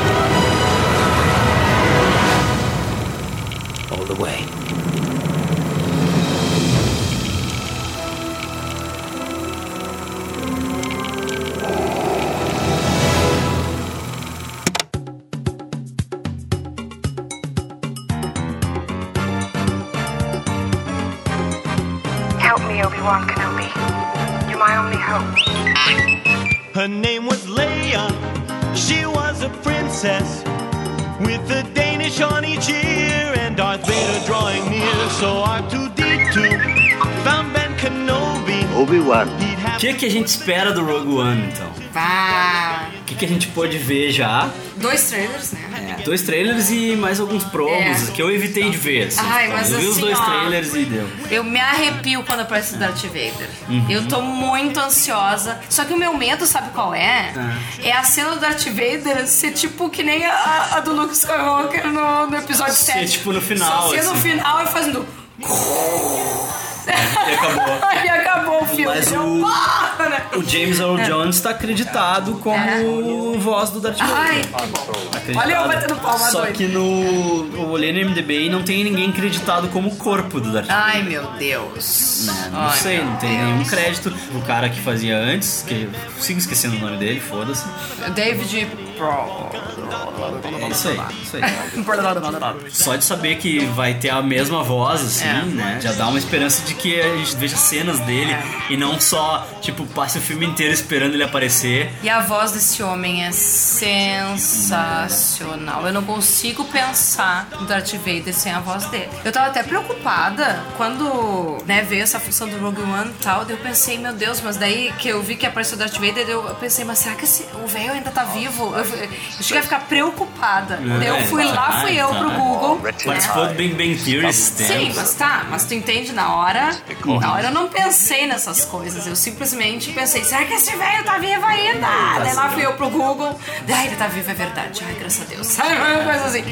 Que, que a gente espera do Rogue One, então? Vá. O que, que a gente pôde ver já? Dois trailers, né? Dois trailers e mais alguns promos É. que eu evitei de ver. Assim, Ai, mas eu vi os assim, dois ó. trailers e deu. Eu me arrepio quando aparece o Darth Vader. Uhum. Eu tô muito ansiosa. Só que o meu medo, sabe qual é? É a cena do Darth Vader ser tipo que nem a, a do Luke Skywalker no, no episódio Ser 7. tipo no final, Só ser no assim. final e fazendo. E acabou. (laughs) e acabou o filme. Mas o- né? O James Earl É. Jones está acreditado como voz do Darth Vader. Olha eu batendo palma, Só doido. que no. Eu olhei no MDB e não tem ninguém acreditado como corpo do Darth Vader. Ai, meu Deus. Né, Não Ai, sei, não tem Deus. nenhum crédito. O cara que fazia antes, que eu sigo esquecendo o nome dele, foda-se. David. É isso aí, isso aí. Só de saber que vai ter a mesma voz, assim, É. né? Já dá uma esperança de que a gente veja cenas dele É. e não só, tipo, passe o filme inteiro esperando ele aparecer. E a voz desse homem é sensacional. Eu não consigo pensar no Darth Vader sem a voz dele. Eu tava até preocupada quando né, veio essa função do Rogue One e tal. Daí eu pensei, meu Deus, mas daí que eu vi que apareceu o Darth Vader, eu pensei, mas será que esse- o velho ainda tá vivo? Eu, eu cheguei a ficar preocupada. Daí eu fui lá, fui eu pro Google. Participou né? do Big Bang Theory Sim, mas tá, mas tu entende na hora. Na hora eu não pensei nessas coisas. Eu simplesmente pensei, será que esse velho tá vivo ainda? Daí lá fui eu pro Google. Daí ele tá vivo, é verdade. Ai, graças a Deus. Sabe, (laughs) uma coisa assim.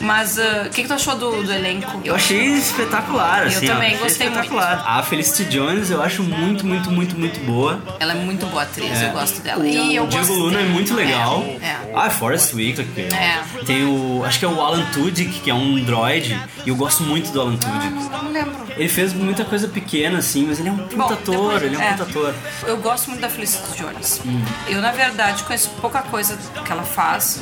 Mas ah, o que, que tu achou do, do elenco? Eu achei espetacular, Eu assim. ó, também achei gostei espetacular. A Felicity Jones eu acho muito, muito, muito, muito boa. Ela é muito boa atriz, É. eu gosto dela. O e eu Diego Luna é muito legal. É. Ah, Forrest Whitaker. É. Tem o. Acho que é o Alan Tudyk, que é um droid. E eu gosto muito do Alan Tudyk. Não me lembro. Ele fez muita coisa pequena, assim, mas ele é um puta Bom, ator, depois- ele é um é. puta ator. Eu gosto muito da Felicity Jones. Hum. Eu, na verdade, conheço pouca coisa que ela faz.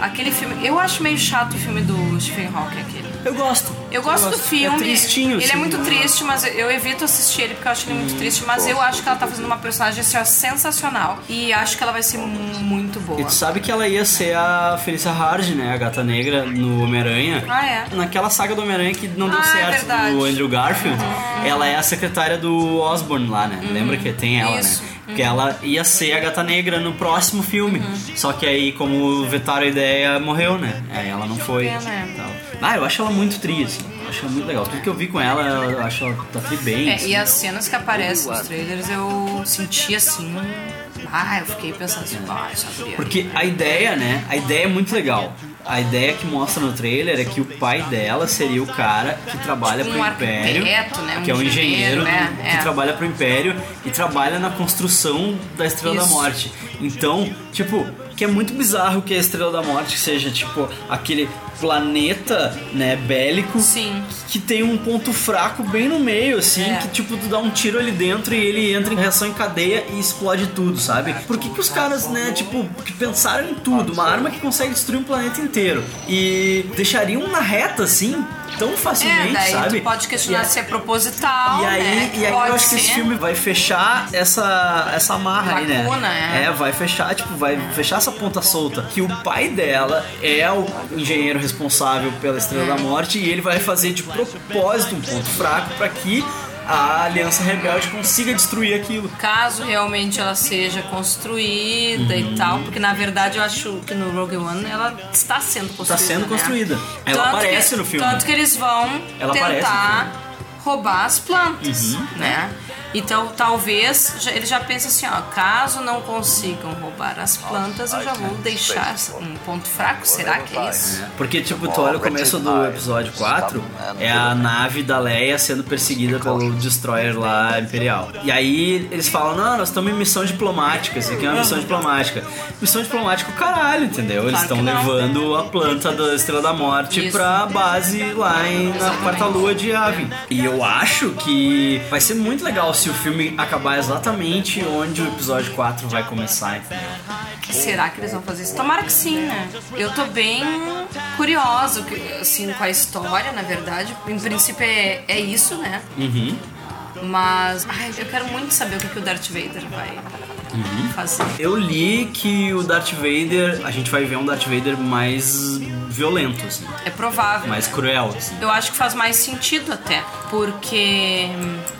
Aquele filme. Eu acho meio chato o filme do Stephen Hawking, aquele. Eu gosto. Eu gosto Eu do gosto. filme. É tristinho, Ele é assim, muito né? triste, mas eu evito assistir ele porque eu acho ele muito triste. Mas eu acho que ela tá fazendo uma personagem assim, ó, sensacional. E acho que ela vai ser mu- muito boa. E tu sabe que ela ia ser a Felícia Hard, né? A gata negra no Homem-Aranha. Ah, é? Naquela saga do Homem-Aranha que não deu Ah, é certo verdade. do Andrew Garfield. Ela é a secretária do Osborn lá, né? Lembra que tem ela, Uhum. Isso. né? Porque ela ia ser a gata negra no próximo filme. Uhum. Só que aí, como vetaram a ideia, morreu, né? Aí ela não foi. é. tal. Ah, eu acho ela muito tri, assim. Eu acho ela muito legal. Tudo que eu vi com ela, eu acho ela tá tri bem. É, assim. e as cenas que aparecem nos trailers eu senti assim. Ah, eu fiquei pensando assim, ah, essa guria. Porque a ideia, né? A ideia é muito legal. A ideia que mostra no trailer é que o pai dela seria o cara que trabalha Tipo pro um Império, arquiteto, né? Um que é um engenheiro, engenheiro, né? que É. trabalha pro Império e trabalha na construção da Estrela da Isso. Morte. Então, tipo, que é muito bizarro que a Estrela da Morte seja tipo aquele planeta, né, bélico, Sim. que tem um ponto fraco bem no meio, assim, É. que tipo, tu dá um tiro ali dentro e ele entra em reação em cadeia e explode tudo, sabe? Por que, que os caras, né, tipo, que pensaram em tudo, uma arma que consegue destruir um planeta inteiro e deixariam na reta, assim, tão É, facilmente, daí sabe? tu pode questionar E se é proposital, e aí, né? e aí eu acho que esse ser. filme vai fechar essa, essa amarra aí, né? Lacuna, é. vai fechar, tipo, vai fechar essa ponta solta. Que o pai dela é o engenheiro responsável pela Estrela da Morte e ele vai fazer de propósito um ponto fraco pra que a Aliança Rebelde consiga destruir aquilo. Caso realmente ela seja construída Uhum. e tal, porque na verdade eu acho que no Rogue One ela está sendo construída. Tá sendo né? construída. Ela Tanto aparece que- no filme. Tanto que eles vão Ela tentar roubar as plantas, Uhum. né? Então talvez já- ele já pense assim, ó, caso não consigam roubar as plantas, eu já vou deixar um ponto fraco. Será que é isso? Porque, tipo, tu olha o começo do episódio 4, é a nave da Leia sendo perseguida pelo Destroyer lá Imperial. E aí eles falam, não, nós estamos em missão diplomática, isso aqui é uma missão diplomática. Missão diplomática o caralho, entendeu? Eles estão levando a planta da Estrela da Morte Isso. pra base lá em, na quarta lua de Yavin. E eu acho que vai ser muito legal se o filme acabar exatamente onde o episódio 4 vai começar, entendeu? Será que eles vão fazer isso? Tomara que sim, né? Eu tô bem curiosa, que- assim, com a história, na verdade. Em princípio é, é isso, né? Uhum. Mas ai, eu quero muito saber o que, que o Darth Vader vai fazer. Eu li que o Darth Vader, a gente vai ver um Darth Vader mais violento, assim, É provável. mais cruel, assim. Eu acho que faz mais sentido até, porque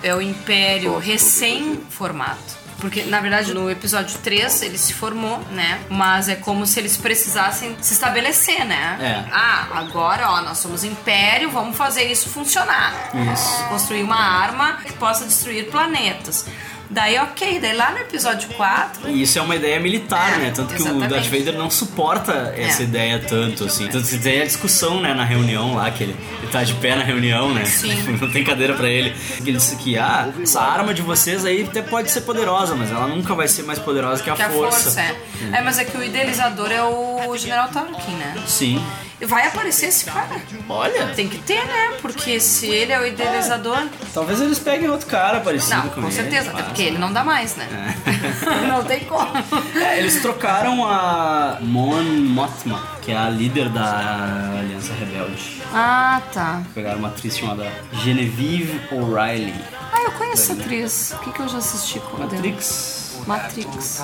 é o Império recém-formado. Porque, na verdade, no episódio 3 ele se formou, né? Mas é como se eles precisassem se estabelecer, né? É. Ah, agora, ó, nós somos Império, vamos fazer isso funcionar. Isso. Construir uma arma que possa destruir planetas. Daí, ok, daí lá no episódio 4, E isso é uma ideia militar, É, né? Tanto que o exatamente. Darth Vader não suporta essa É. ideia tanto, assim. Tanto que tem a discussão, né, na reunião lá, que ele, ele tá de pé na reunião, né? Sim. (laughs) não tem cadeira pra ele. Ele disse que, ah, essa arma de vocês aí até pode ser poderosa, mas ela nunca vai ser mais poderosa que a, que a força. força é. É, mas é que o idealizador é o General Tarkin, né? Sim. Vai aparecer esse cara. Olha. Tem que ter, né? Porque se ele é o idealizador. Talvez eles peguem outro cara parecido Não, com, com ele. certeza, até mas- porque ele não dá mais, né? (laughs) não tem como. É, eles trocaram a Mon Mothma, que é a líder da Aliança Rebelde. Ah, tá. Pegaram uma atriz chamada Genevieve O'Reilly. Ah, eu conheço essa atriz. O que, que eu já assisti com ela? Matrix. Matrix.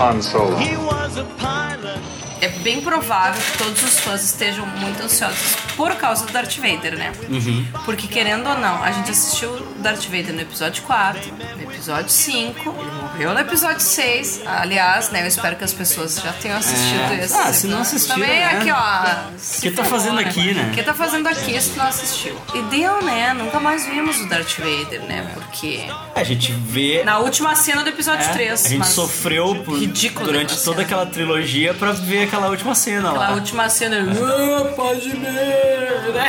Han Solo. É. bem provável que todos os fãs estejam muito ansiosos por causa do Darth Vader, né? Uhum. Porque querendo ou não, a gente assistiu o Darth Vader no episódio 4, no episódio 5, ele morreu no episódio 6. Aliás, né, eu espero que as pessoas já tenham assistido É. esse. Ah, se não assistiram, Também né? aqui, ó. O que tá fazendo aqui, né? O que tá fazendo aqui se não assistiu? E deu, né? Nunca mais vimos o Darth Vader, né? Porque. A gente vê. Na última cena do episódio É, 3. a gente sofreu por- ridículo durante toda aquela trilogia pra ver aquela última cena Aquela lá. última cena. "Ah, pode ver! Né?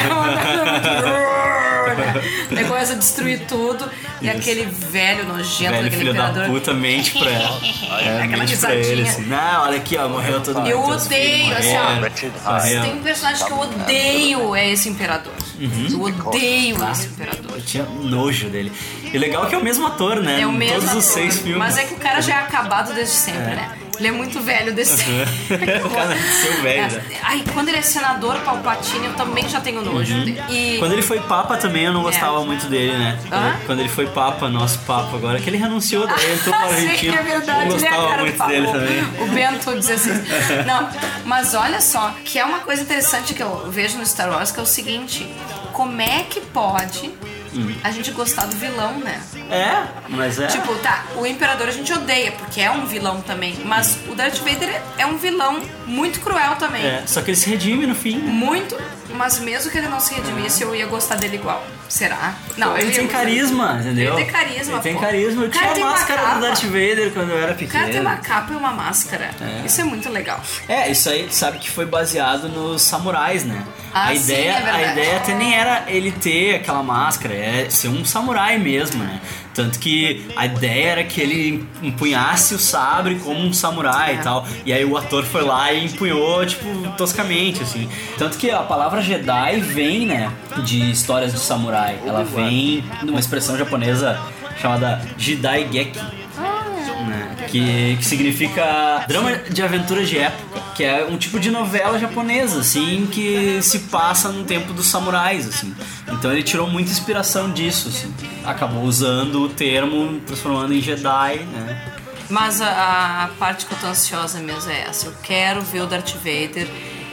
(laughs) Aí começa a destruir tudo. E Isso. aquele velho nojento Velho daquele filho da imperador. puta mente pra ela. (laughs) É, Aquela mente pra ele risadinha. assim. Não, olha aqui, ó, morreu todo mundo. Eu odeio, assim, ó. morreram. tem um personagem que eu odeio é esse imperador. Uhum. Eu odeio esse imperador. Eu tinha nojo dele. E legal que é o mesmo ator, né? É o mesmo Todos os ator. seis filmes. Mas é que o cara já é acabado desde sempre, É. né? Ele é muito velho desse (laughs) (laughs) o cara nasceu velho, né? Ai, quando ele é senador Palpatine, eu também já tenho nojo Uhum. E Quando ele foi papa também eu não gostava É. muito dele, né? Quando ele foi papa, nosso papa agora, que ele renunciou, daí entrou para o Sim, Argentina. é verdade, né, gostava cara? muito Falou. dele também. O Bento 16. (laughs) Não, mas olha só, que é uma coisa interessante que eu vejo no Star Wars, que é o seguinte: como é que pode Hum. a gente gostar do vilão, né? É, mas é. Tipo, tá, o Imperador a gente odeia, porque é um vilão também. Mas o Darth Vader é um vilão muito cruel também. É, só que ele se redime no fim. né? Muito, mas mesmo que ele não se redimisse, eu ia gostar dele igual. Será? Não, ele eu tem carisma, entendeu? Ele tem carisma, Ele tem pô. carisma. Eu O cara tinha a máscara do Darth Vader quando eu era O pequeno. cara tem uma capa e uma máscara. É. Isso é muito legal. É, isso aí, sabe que foi baseado nos samurais, né? Ah, a sim, ideia, é verdade. a ideia até nem era ele ter aquela máscara, é ser um samurai mesmo, né? Tanto que a ideia era que ele empunhasse o sabre como um samurai É. e tal. E aí o ator foi lá e empunhou, tipo, toscamente, assim. Tanto que a palavra Jedi vem, né, de histórias de samurai. Ela vem de uma expressão japonesa chamada Jidai Geki? Que, que significa drama de aventuras de época, que é um tipo de novela japonesa, assim, que se passa no tempo dos samurais, assim. Então ele tirou muita inspiração disso, assim. Acabou usando o termo, transformando em Jedi, né? Mas a, a parte que eu tô ansiosa mesmo é essa. Eu quero ver o Darth Vader.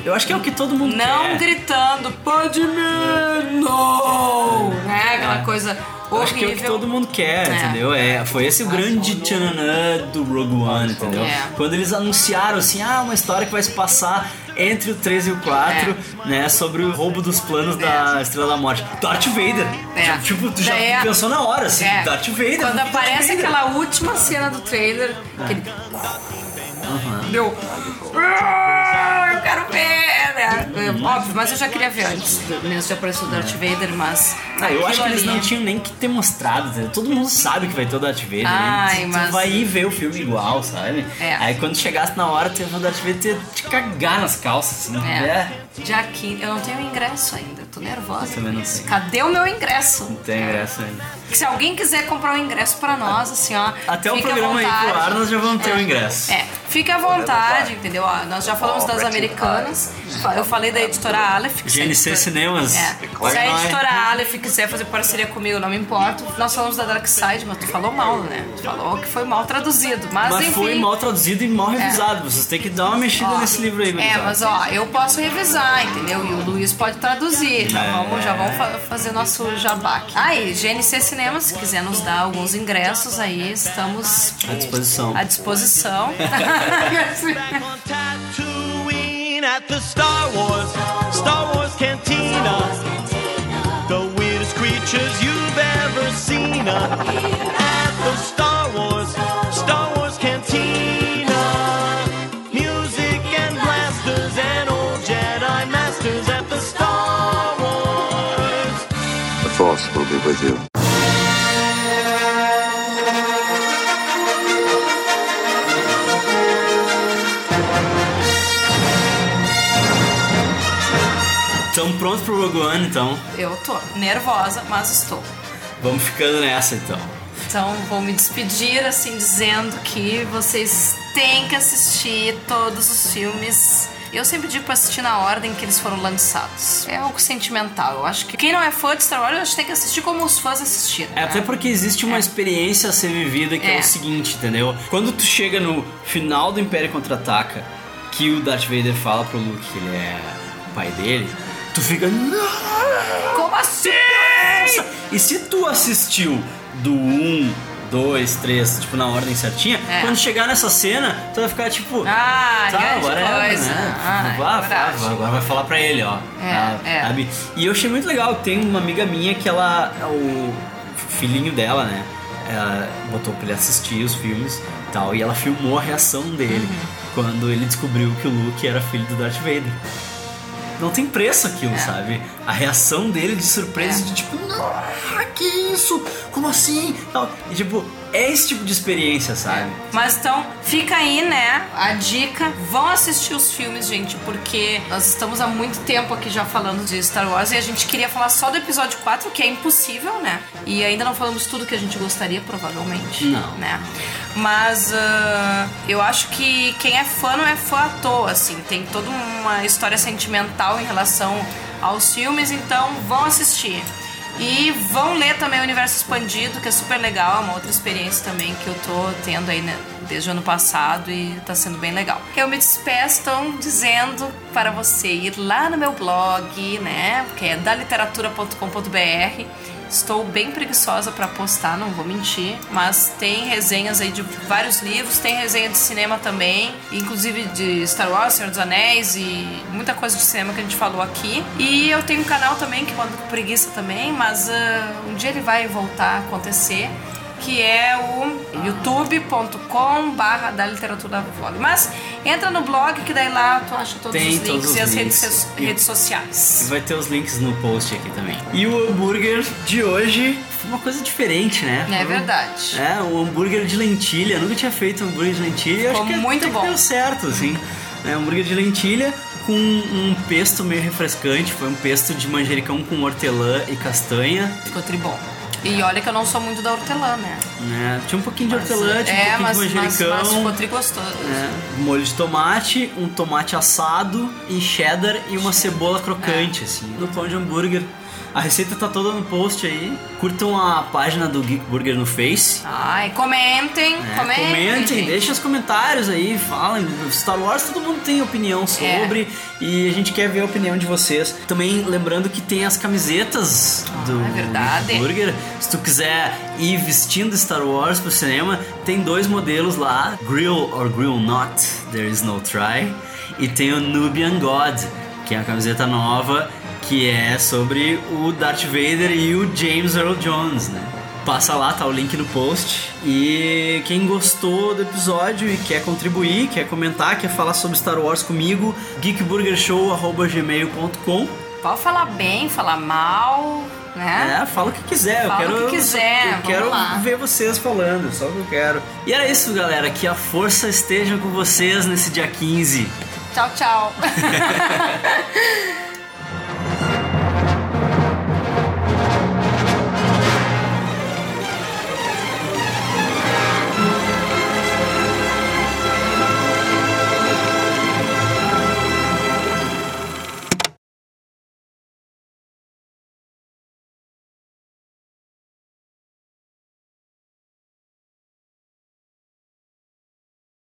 Eu acho que é o que todo mundo Não quer. gritando, pode me, não! Né? Aquela É. coisa Eu acho que é o que todo mundo quer, É. entendeu? É, foi esse o grande tchananã do Rogue One, entendeu? É. Quando eles anunciaram assim, ah, uma história que vai se passar entre o 3 e o 4, né, sobre o roubo dos planos da Estrela da Morte. Darth Vader. É. Tipo, tu já é- pensou na hora, assim, É. Darth Vader. Quando aparece Vader. aquela última cena do trailer, aquele. Aham. Deu. "Ah, Eu quero ver, né? Uhum. Óbvio, mas eu já queria ver antes mesmo de aparecer o Darth Vader, mas. Ah, eu acho que eles ali- não tinham nem que ter mostrado, entendeu? Todo mundo sabe que vai ter o Darth Vader. Ai, né? tu mas- vai ir ver o filme igual, sabe? É. Aí quando chegasse na hora, tu ia ver o Darth Vader ter te cagar nas calças, assim. É. Dia 15. Eu não tenho ingresso ainda, eu tô nervosa. Também não isso. tenho. Cadê o meu ingresso? Não tem graça ainda. Se alguém quiser comprar um ingresso pra nós, assim, ó. Até o programa ir pro ar, nós já vamos ter É. o ingresso. É, fique à vontade, entendeu? Ó, nós já falamos das americanas. Eu falei da editora Aleph. GNC editora- Cinemas. É. Se a editora Aleph quiser fazer parceria comigo, não me importo. Nós falamos da Dark Side, mas tu falou mal, né? Tu falou que foi mal traduzido. Mas, Mas enfim. foi mal traduzido e mal É. revisado. Vocês têm que dar uma mexida Ó, nesse livro aí, É, mas ó, eu posso revisar, entendeu? E o Luiz pode traduzir. Já É. vamos, já vamos fa- fazer nosso jabá aqui. Aí, GNC Cinema, se quiser nos dar alguns ingressos aí, estamos À disposição. à disposição. (laughs) At the Star Wars, Star Wars Cantina. The weirdest creatures you've ever seen. At the Star Be with you. Estamos prontos pro Rogue One, então. eu tô nervosa, mas estou. Vamos ficando nessa, então. Então vou me despedir assim dizendo que vocês têm que assistir todos os filmes. Eu sempre digo pra assistir na ordem que eles foram lançados. É algo sentimental. Eu acho que quem não é fã de Star Wars, eu acho que tem que assistir como os fãs assistiram. É, até porque existe uma experiência a ser vivida que é. É. o seguinte, entendeu? Quando tu chega no final do Império Contra-Ataca, que o Darth Vader fala pro Luke que ele é o pai dele, tu fica... Como assim? E se tu assistiu do 1, dois, três, tipo, na ordem certinha. É. Quando chegar nessa cena, tu vai ficar tipo. Ah, tá, whatever, coisa. né? Ah, é vá, agora vai falar pra ele, ó. É, Ah, é. Sabe? E eu achei muito legal, tem uma amiga minha que ela. O filhinho dela, né? Ela botou pra ele assistir os filmes e tal. E ela filmou a reação dele Uhum. quando ele descobriu que o Luke era filho do Darth Vader. Não tem preço aquilo, É. sabe? A reação dele de surpresa, de tipo, não, que isso? Como assim? Tal. E tipo, é esse tipo de experiência, sabe? Mas então, fica aí, né? A dica. Vão assistir os filmes, gente, porque nós estamos há muito tempo aqui já falando de Star Wars e a gente queria falar só do episódio 4, que é impossível, né? E ainda não falamos tudo que a gente gostaria, provavelmente. Não. Né? Mas ah, eu acho que quem é fã não é fã à toa, assim. Tem toda uma história sentimental em relação aos filmes, então vão assistir. E vão ler também o Universo Expandido, que é super legal, é uma outra experiência também que eu tô tendo aí né, desde o ano passado e tá sendo bem legal. Eu me despeço, estão dizendo para você ir lá no meu blog, né, que é daliteratura.com.br. Estou bem preguiçosa para postar, não vou mentir, mas tem resenhas aí de vários livros, tem resenha de cinema também, inclusive de Star Wars, Senhor dos Anéis e muita coisa de cinema que a gente falou aqui. E eu tenho um canal também que mando preguiça também, mas ah, um dia ele vai voltar a acontecer que é o youtube.com barra da literatura vlog. Mas entra no blog que daí lá tu acha todos Tem os links todos os e as links. redes, redes sociais. E vai ter os links no post aqui também. E o hambúrguer de hoje foi uma coisa diferente, né? É verdade. É, o hambúrguer de lentilha. Eu nunca tinha feito hambúrguer de lentilha. e Ficou acho muito que bom. deu certo, assim. É, hambúrguer de lentilha com um pesto meio refrescante. Foi um pesto de manjericão com hortelã e castanha. Ficou tribom. E olha que eu não sou muito da hortelã, né? né? Tinha um pouquinho de Mas, hortelã, tinha um é, pouquinho mas, de mas, manjericão. mas ficou tri gostoso. né? molho de tomate, um tomate assado e cheddar e uma cebola crocante, assim, no pão de hambúrguer. A receita tá toda no post aí. Curtam a página do Geek Burger no Face. Ai, comentem, né? comentem. Comentem, gente. deixem os comentários aí, falem. Star Wars todo mundo tem opinião sobre e a gente quer ver a opinião de vocês. Também lembrando que tem as camisetas do é verdade. Geek Burger. Se tu quiser ir vestindo Star Wars pro cinema, tem dois modelos lá: Grill or Grill Not, There is no try. E tem o Nubian God, que é a camiseta nova que é sobre o Darth Vader e o James Earl Jones, né? Passa lá, tá o link no post. E quem gostou do episódio e quer contribuir, quer comentar, quer falar sobre Star Wars comigo, geekburgershow.gmail.com Pode falar bem, falar mal, né? É, fala o que quiser. Fala eu quero, o que quiser, Eu quero lá. ver vocês falando, só o que eu quero. E era isso, galera. Que a força esteja com vocês nesse dia 15. Tchau, tchau. (laughs)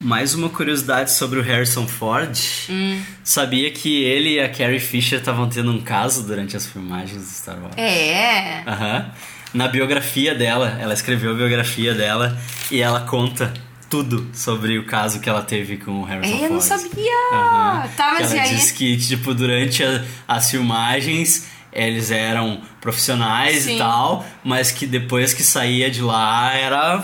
Mais uma curiosidade sobre o Harrison Ford. Hum. Sabia que ele e a Carrie Fisher estavam tendo um caso durante as filmagens do Star Wars? É. Aham. Na biografia dela, ela escreveu a biografia dela e ela conta tudo sobre o caso que ela teve com o Harrison Ford. Eu não sabia. Aham. Tá, mas ela e aí? disse que, tipo, durante a- as filmagens eles eram profissionais Sim. e tal, mas que depois que saía de lá era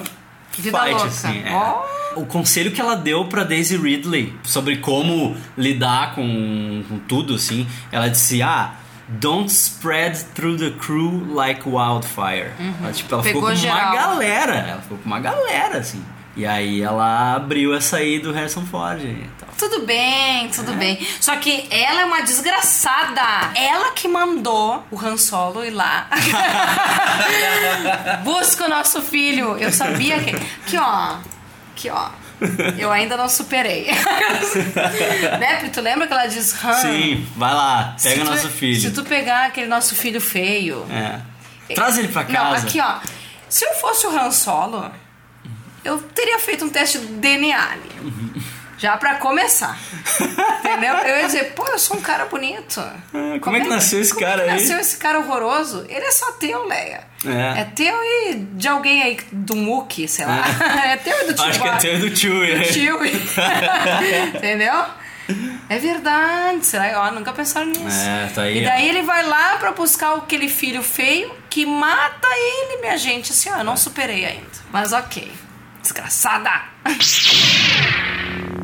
Vida fight, louca. assim. é. Ó. O conselho que ela deu pra Daisy Ridley sobre como lidar com, com tudo, assim, ela disse, ah, don't spread through the crew like wildfire. Ela, tipo, ela ficou Uhum. Com geral. uma galera, ela ficou com uma galera, assim. E aí ela abriu essa aí do Harrison Ford e tal. Tudo bem, tudo É. bem. Só que ela é uma desgraçada. Ela que mandou o Han Solo ir lá. (laughs) Busca o nosso filho. Eu sabia que. Aqui, ó. Aqui, ó. Eu ainda não superei. (laughs) né? Porque tu lembra que ela diz Han? Sim, vai lá, pega tu- nosso filho. Se tu pegar aquele nosso filho feio. É. Traz ele pra Não, casa. aqui, ó. Se eu fosse o Han Solo, eu teria feito um teste de DNA ali. Já pra começar. Entendeu? Eu ia dizer, pô, eu sou um cara bonito. como é que nasceu esse como cara é aí? nasceu esse cara horroroso? Ele é só teu, Leia. É. É teu e de alguém aí do Muki, sei lá. (laughs) É, teu e do tio. Acho que é teu e do tio, Do é. tio. (laughs) Entendeu? É verdade. Será? Ó, nunca pensaram nisso. É, tá aí, E daí ele vai lá pra buscar aquele filho feio que mata ele, minha gente. Assim, ó, eu não superei ainda. Mas ok. Desgraçada. (laughs)